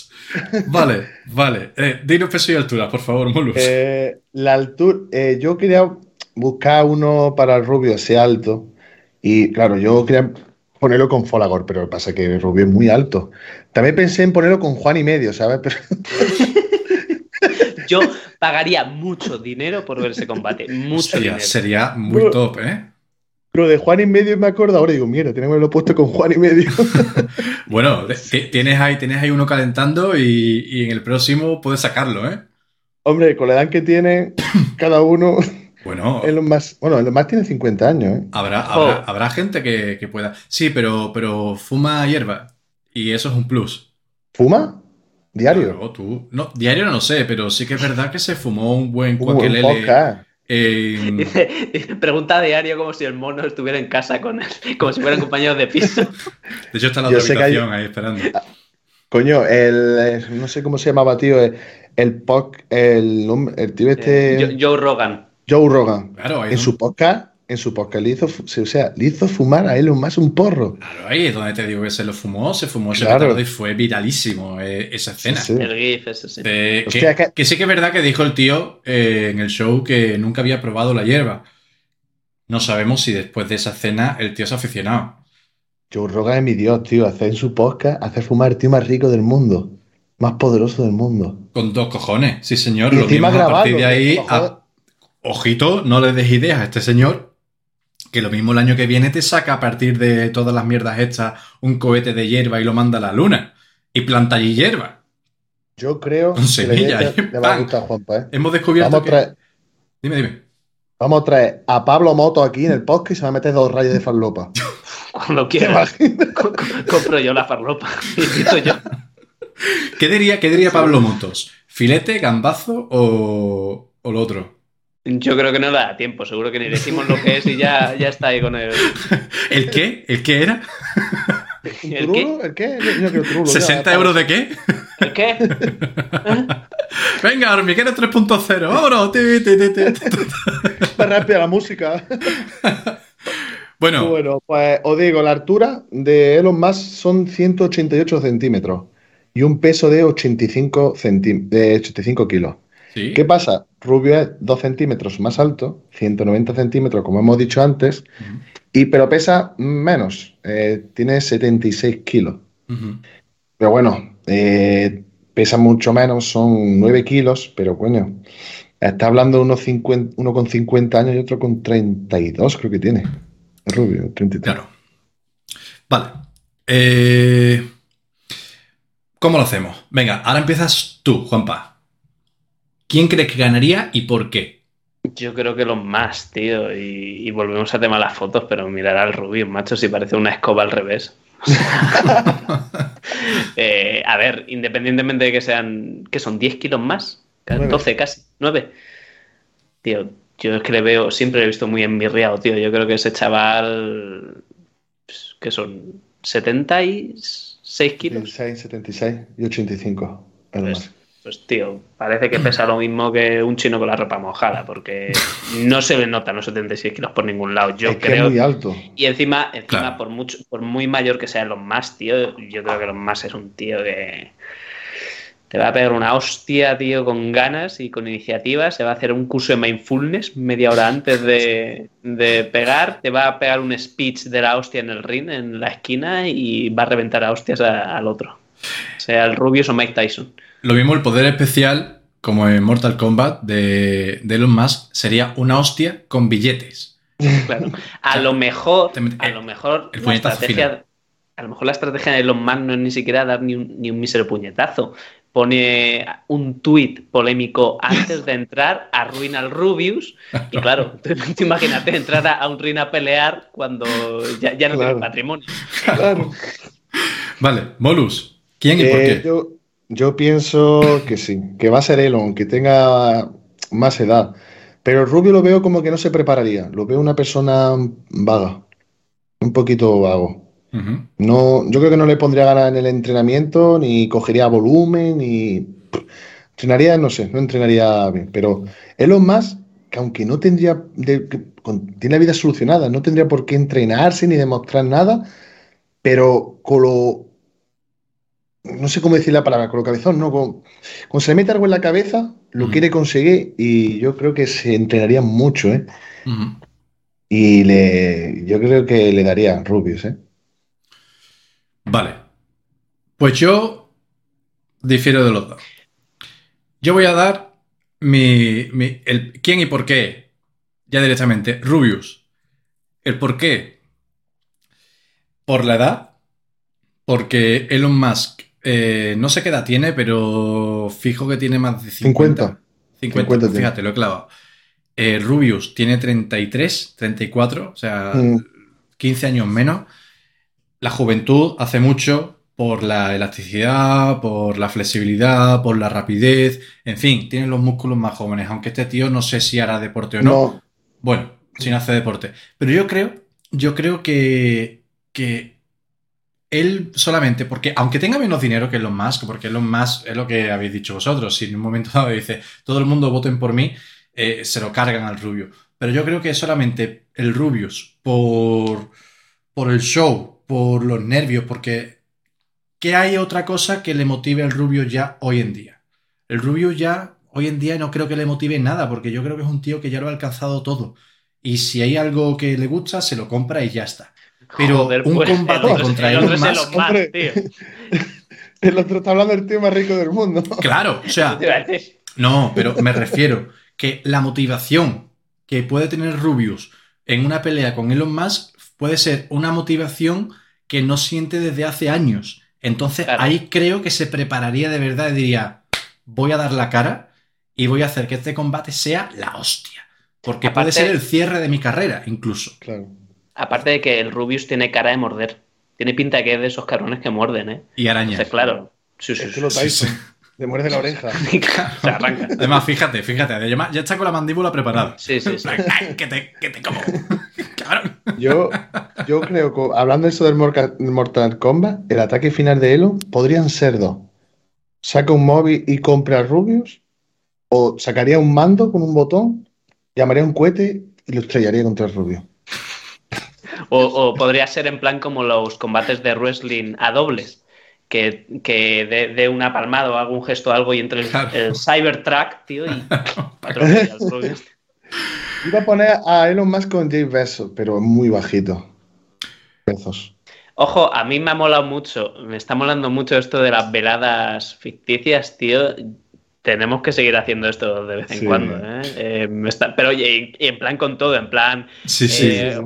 [SPEAKER 5] Vale, vale. Eh, dinos peso y altura, por favor, Molus.
[SPEAKER 3] Eh, la altura. eh, yo quería buscar uno para el Rubio ese alto. Y claro, yo quería ponerlo con Folagor, pero lo que pasa es que el Rubio es muy alto. También pensé en ponerlo con Juan y medio, ¿sabes? Pero <laughs>
[SPEAKER 2] Yo pagaría mucho dinero por ver ese combate. Mucho
[SPEAKER 5] sería,
[SPEAKER 2] dinero.
[SPEAKER 5] sería muy top, ¿eh?
[SPEAKER 3] Pero de Juan y medio me acuerdo ahora, digo, mira, tenemos haberlo puesto con Juan y medio. <laughs>
[SPEAKER 5] Bueno, <laughs> tienes ahí, tienes ahí uno calentando y, y en el próximo puedes sacarlo, ¿eh?
[SPEAKER 3] Hombre, con la edad que tiene <coughs> cada uno,
[SPEAKER 5] Bueno,
[SPEAKER 3] Elon Musk, bueno, Elon Musk tiene 50 años, ¿eh?
[SPEAKER 5] habrá,
[SPEAKER 2] Ojo.
[SPEAKER 5] habrá, habrá gente que, que pueda. Sí, pero, pero fuma hierba. Y eso es un plus.
[SPEAKER 3] ¿Fuma? Diario.
[SPEAKER 5] Claro, tú. No, diario no lo sé, pero sí que es verdad que se fumó un buen
[SPEAKER 3] Un
[SPEAKER 5] cuaquelele.
[SPEAKER 2] Dice- <laughs> Pregunta a diario como si el mono estuviera en casa con él, como si fueran compañeros de piso.
[SPEAKER 5] De hecho, está en la
[SPEAKER 3] hay-
[SPEAKER 5] habitación ahí esperando.
[SPEAKER 3] Coño, el, eh, no sé cómo se llamaba, tío, el, el, pod- el, el tío este,
[SPEAKER 2] Eh, Joe
[SPEAKER 3] Joe
[SPEAKER 2] Rogan.
[SPEAKER 3] Rogan,
[SPEAKER 5] Claro,
[SPEAKER 3] en su podcast, en su podcast le hizo, o sea, le hizo fumar a Elon Musk un porro.
[SPEAKER 5] claro, ahí es donde te digo que se lo fumó, se fumó ese
[SPEAKER 3] Claro.
[SPEAKER 5] petardo y fue viralísimo eh, esa escena.
[SPEAKER 3] Sí, sí.
[SPEAKER 2] El GIF ese, sí.
[SPEAKER 5] De- que,
[SPEAKER 3] Hostia, que-
[SPEAKER 5] que sí que es verdad que dijo el tío eh, en el show que nunca había probado la hierba. No sabemos si después de esa escena el tío se ha aficionado.
[SPEAKER 3] Joe Rogan es mi dios, tío, hace en su podcast, hace fumar el tío más rico del mundo, más poderoso del mundo.
[SPEAKER 5] Con dos cojones, sí señor.
[SPEAKER 3] Y
[SPEAKER 5] Lo mismo a partir de ahí. a- ojito, no le des ideas a este señor. Que lo mismo el año que viene te saca a partir de todas las mierdas hechas un cohete de hierba y lo manda a la luna. Y planta allí hierba.
[SPEAKER 3] Yo creo
[SPEAKER 5] Con
[SPEAKER 3] que
[SPEAKER 5] semillas, y
[SPEAKER 3] le va a gustar, Juanpa, ¿eh?
[SPEAKER 5] Hemos descubierto
[SPEAKER 3] Vamos a,
[SPEAKER 5] que.
[SPEAKER 3] traer,
[SPEAKER 5] Dime, dime.
[SPEAKER 3] vamos a traer a Pablo Moto aquí en el podcast y se va a meter dos rayos de farlopa. <laughs>
[SPEAKER 2] Cuando
[SPEAKER 3] ¿Te
[SPEAKER 2] quiera. Compro yo la farlopa. <laughs> Yo.
[SPEAKER 5] ¿Qué diría, qué diría Pablo Motos? ¿Filete, gambazo o, o lo otro?
[SPEAKER 2] Yo creo que no le da tiempo. Seguro que ni decimos lo que es y ya, ya está ahí con el. <laughs>
[SPEAKER 5] ¿El qué? ¿El qué era?
[SPEAKER 2] ¿El
[SPEAKER 3] ¿Trulo? ¿El qué? Yo creo trulo, ya,
[SPEAKER 5] ¿60
[SPEAKER 3] Pablo.
[SPEAKER 5] euros de qué?
[SPEAKER 2] ¿El qué? <laughs>
[SPEAKER 5] Venga, hormiguero 3.0, vámonos.
[SPEAKER 3] Está rápida la música.
[SPEAKER 5] Bueno,
[SPEAKER 3] Bueno, pues os digo, la altura de Elon Musk son 188 centímetros y un peso de 85, centí- de 85 kilos.
[SPEAKER 5] Sí.
[SPEAKER 3] ¿Qué pasa? Rubio es 2 centímetros más alto, 190 centímetros, como hemos dicho antes,
[SPEAKER 5] Ujú,
[SPEAKER 3] y, pero pesa menos, eh, tiene 76 kilos.
[SPEAKER 5] ujú.
[SPEAKER 3] Pero bueno, eh, pesa mucho menos, son 9 kilos, pero coño, está hablando de unos 50 uno con 50 años y otro con 32, creo que tiene. Rubio, 33.
[SPEAKER 5] Claro. Vale. Eh, ¿Cómo lo hacemos? Venga, ahora empiezas tú, Juanpa. ¿Quién crees que ganaría y por qué?
[SPEAKER 2] Yo creo que los más, tío. Y, y volvemos al tema de las fotos, pero mirar al Rubio, macho, si parece una escoba al revés. <laughs> Eh, a ver, independientemente de que sean, que son 10 kilos más, 12 casi, 9. Tío, yo es que le veo, siempre le he visto muy enmirriado, tío. Yo creo que ese chaval, pues, que son 76 kilos.
[SPEAKER 3] 76, 76 y 85. Elon
[SPEAKER 2] Pues. Pues, tío, parece que pesa lo mismo que un chino con la ropa mojada, porque no se le notan los 76 kilos por ningún lado. Yo
[SPEAKER 3] es que
[SPEAKER 2] creo.
[SPEAKER 3] es muy alto.
[SPEAKER 2] Y encima, encima
[SPEAKER 5] Claro.
[SPEAKER 2] por mucho, por muy mayor que sea Elon Musk, tío, yo creo que Elon Musk es un tío que te va a pegar una hostia, tío, con ganas y con iniciativa. Se va a hacer un curso de mindfulness media hora antes de, de pegar. Te va a pegar un speech de la hostia en el ring, en la esquina, y va a reventar a hostias a- al otro. Sea el Rubius o Mike Tyson.
[SPEAKER 5] Lo mismo el poder especial, como en Mortal Kombat de, de Elon Musk, sería una hostia con billetes.
[SPEAKER 2] Claro. A lo mejor, a lo mejor
[SPEAKER 5] el
[SPEAKER 2] la estrategia, a lo mejor la estrategia de Elon Musk no es ni siquiera dar ni un, ni un mísero puñetazo. Pone un tuit polémico antes de entrar, arruina al Rubius. Y <laughs> claro, tú, tú imagínate entrar a, a un ring a pelear cuando ya, ya no
[SPEAKER 3] Claro.
[SPEAKER 2] tiene patrimonio.
[SPEAKER 3] Claro.
[SPEAKER 5] Vale, Molus, ¿quién y por
[SPEAKER 3] Eh,
[SPEAKER 5] qué?
[SPEAKER 3] yo, yo pienso que sí, que va a ser Elon, que tenga más edad. Pero Rubio lo veo como que no se prepararía. Lo veo una persona vaga, un poquito vago. No, yo creo que no le pondría ganas en el entrenamiento, ni cogería volumen, ni pff, entrenaría, no sé, no entrenaría bien. Pero Elon Musk, que aunque no tendría, de- que con- tiene la vida solucionada, no tendría por qué entrenarse ni demostrar nada, pero con lo, no sé cómo decir la palabra, con lo cabezón, no, con, cuando se le mete algo en la cabeza, lo
[SPEAKER 5] Ujú.
[SPEAKER 3] quiere conseguir y yo creo que se entrenaría mucho, ¿eh? Y le, yo creo que le daría Rubius, ¿eh?
[SPEAKER 5] Vale. Pues yo difiero de los dos. Yo voy a dar mi, mi- el quién y por qué. Ya directamente. Rubius. El por qué. Por la edad. Porque Elon Musk, eh, no sé qué edad tiene, pero fijo que tiene más de 50.
[SPEAKER 3] 50.
[SPEAKER 5] 50,
[SPEAKER 3] 50 tiene.
[SPEAKER 5] fíjate, lo he clavado. Eh, Rubius tiene 33, 34, o sea,
[SPEAKER 3] Mm.
[SPEAKER 5] 15 años menos. La juventud hace mucho por la elasticidad, por la flexibilidad, por la rapidez. En fin, tienen los músculos más jóvenes. Aunque este tío no sé si hará deporte o no.
[SPEAKER 3] No,
[SPEAKER 5] Bueno, si no hace deporte. Pero yo creo, yo creo que, que él solamente, porque aunque tenga menos dinero que Elon Musk, porque Elon Musk es lo que habéis dicho vosotros, si en un momento dado dice, todo el mundo voten por mí, eh, se lo cargan al Rubio. Pero yo creo que solamente el Rubius, por, por el show, por los nervios, porque ¿qué hay otra cosa que le motive al Rubio ya hoy en día? El Rubio ya hoy en día no creo que le motive nada, porque yo creo que es un tío que ya lo ha alcanzado todo. Y si hay algo que le gusta, se lo compra y ya está. Pero
[SPEAKER 2] Joder,
[SPEAKER 5] un
[SPEAKER 2] pues,
[SPEAKER 5] combate
[SPEAKER 2] el
[SPEAKER 5] contra
[SPEAKER 2] el
[SPEAKER 5] Elon
[SPEAKER 2] otro es
[SPEAKER 5] Musk,
[SPEAKER 2] Elon Musk,
[SPEAKER 3] hombre.
[SPEAKER 2] tío. <laughs>
[SPEAKER 3] el otro está hablando del tío más rico del mundo. <laughs>
[SPEAKER 5] Claro, o sea, no, pero me refiero que la motivación que puede tener Rubius en una pelea con Elon Musk puede ser una motivación que no siente desde hace años. Entonces
[SPEAKER 2] Claro.
[SPEAKER 5] ahí creo que se prepararía de verdad y diría, voy a dar la cara y voy a hacer que este combate sea la hostia. Porque puede ser el cierre de mi carrera, incluso.
[SPEAKER 3] Claro.
[SPEAKER 2] Aparte de que el Rubius tiene cara de morder. Tiene pinta que es de esos cabrones que muerden, ¿eh?
[SPEAKER 5] Y arañas.
[SPEAKER 2] Entonces, claro. Sí, sí, sí.
[SPEAKER 3] Le muerde la oreja. <laughs> <laughs>
[SPEAKER 2] Se arranca.
[SPEAKER 5] Además, fíjate, fíjate, además, ya está con la mandíbula preparada.
[SPEAKER 2] Sí, sí, sí.
[SPEAKER 5] Ay, que te, que te como. <laughs> Cabrón.
[SPEAKER 3] Yo, yo creo que, hablando de eso del Mortal Kombat, el ataque final de Elon podrían ser dos. Saca un móvil y compra a Rubius, o sacaría un mando con un botón, llamaría un cohete y lo estrellaría contra el Rubius.
[SPEAKER 2] O, o podría ser en plan como los combates de wrestling a dobles. Que, que dé de una palmada o haga un gesto o algo y entre el,
[SPEAKER 5] Claro.
[SPEAKER 2] el Cybertruck, tío, y. <laughs>
[SPEAKER 3] Iba a poner a Elon Musk con Jay Bezos, pero muy bajito. Bezos.
[SPEAKER 2] Ojo, a mí me ha molado mucho, me está molando mucho esto de las veladas ficticias, tío. Tenemos que seguir haciendo esto de vez en
[SPEAKER 3] Sí.
[SPEAKER 2] cuando, ¿eh? Eh, está- pero oye, y, y en plan con todo, en plan
[SPEAKER 5] Sí, sí.
[SPEAKER 2] eh,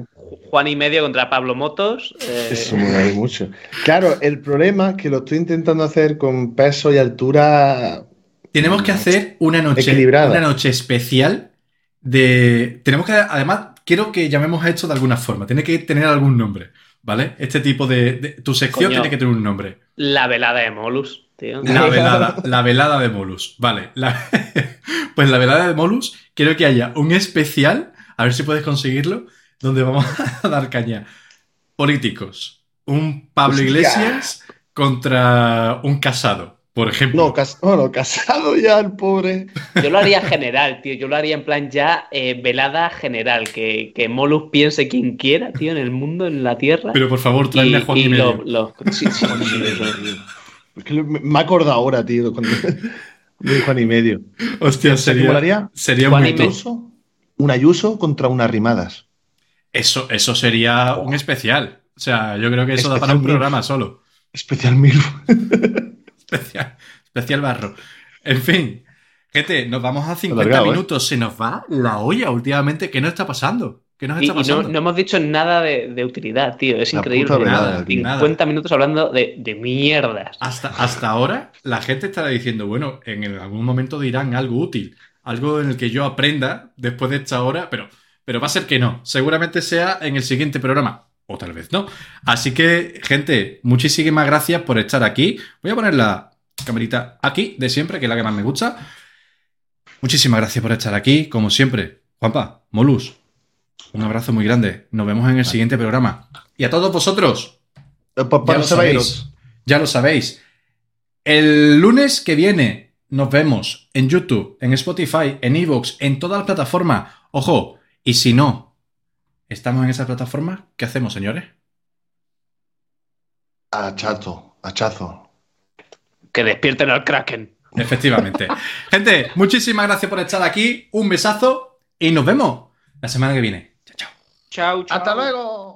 [SPEAKER 2] Juan y medio contra Pablo Motos. eh,
[SPEAKER 3] Eso me vale mucho. Claro, el problema es que lo estoy intentando hacer con peso y altura.
[SPEAKER 5] Tenemos que hacer una noche,
[SPEAKER 3] Equilibrada.
[SPEAKER 5] una noche especial de. Tenemos que, además, quiero que llamemos a esto de alguna forma. Tiene que tener algún nombre. ¿vale? Este tipo de... de- tu sección
[SPEAKER 2] Coño.
[SPEAKER 5] tiene que tener un nombre.
[SPEAKER 2] La velada de Molus, tío.
[SPEAKER 5] La <laughs> velada, la velada de Molus. Vale. la- <laughs> pues la velada de Molus, quiero que haya un especial, a ver si puedes conseguirlo, donde vamos <laughs> a dar caña. Políticos. Un Pablo
[SPEAKER 3] Hostia.
[SPEAKER 5] Iglesias contra un casado, por ejemplo.
[SPEAKER 3] No, cas- bueno, casado ya el pobre.
[SPEAKER 2] Yo lo haría general, tío. Yo lo haría en plan ya eh, velada general. Que, que Molus piense quien quiera, tío, en el mundo, en la tierra.
[SPEAKER 5] Pero por favor, tráeme a Juan y, medio.
[SPEAKER 2] lo- lo- sí, sí, sí, eso.
[SPEAKER 3] Es que me he acordado ahora, tío, cuando <laughs> de Juan y medio.
[SPEAKER 5] Hostia,
[SPEAKER 3] ¿Se
[SPEAKER 5] sería, sería
[SPEAKER 2] Juan.
[SPEAKER 3] Ayuso, un Ayuso contra unas rimadas.
[SPEAKER 5] Eso, eso sería un especial. O sea, yo creo que eso da para un programa solo.
[SPEAKER 3] Especial mil. <laughs>
[SPEAKER 5] Especial, especial barro. En fin, gente, nos vamos a 50
[SPEAKER 3] Alargado, ¿eh?
[SPEAKER 5] minutos. Se nos va la olla últimamente. ¿Qué nos está pasando? ¿Qué nos
[SPEAKER 2] Y, no, no hemos dicho nada de, de utilidad, tío. Es
[SPEAKER 3] La
[SPEAKER 2] increíble.
[SPEAKER 3] puta
[SPEAKER 5] verdad,
[SPEAKER 2] Nada,
[SPEAKER 5] tío.
[SPEAKER 2] 50 minutos hablando de, de mierdas.
[SPEAKER 5] Hasta, hasta ahora, la gente estará diciendo, bueno, en el- algún momento dirán algo útil, algo en el que yo aprenda después de esta hora, pero, pero va a ser que no. Seguramente sea en el siguiente programa, o tal vez no. Así que, gente, muchísimas gracias por estar aquí. Voy a poner la camarita aquí, de siempre, que es la que más me gusta. Muchísimas gracias por estar aquí, como siempre. Juanpa, Molus, un abrazo muy grande. Nos vemos en el siguiente programa. Y a todos vosotros,
[SPEAKER 3] Eh,
[SPEAKER 5] ya lo sabéis. Ya lo sabéis. El lunes que viene nos vemos en YouTube, en Spotify, en Evox, en todas las plataformas. Ojo, y si no estamos en esa plataforma, ¿qué hacemos, señores?
[SPEAKER 3] Hachazo, hachazo.
[SPEAKER 2] Que despierten al Kraken.
[SPEAKER 5] Efectivamente. <laughs> Gente, muchísimas gracias por estar aquí. Un besazo y nos vemos la semana que viene. Chao, chao.
[SPEAKER 2] Chao, chao.
[SPEAKER 3] ¡Hasta luego!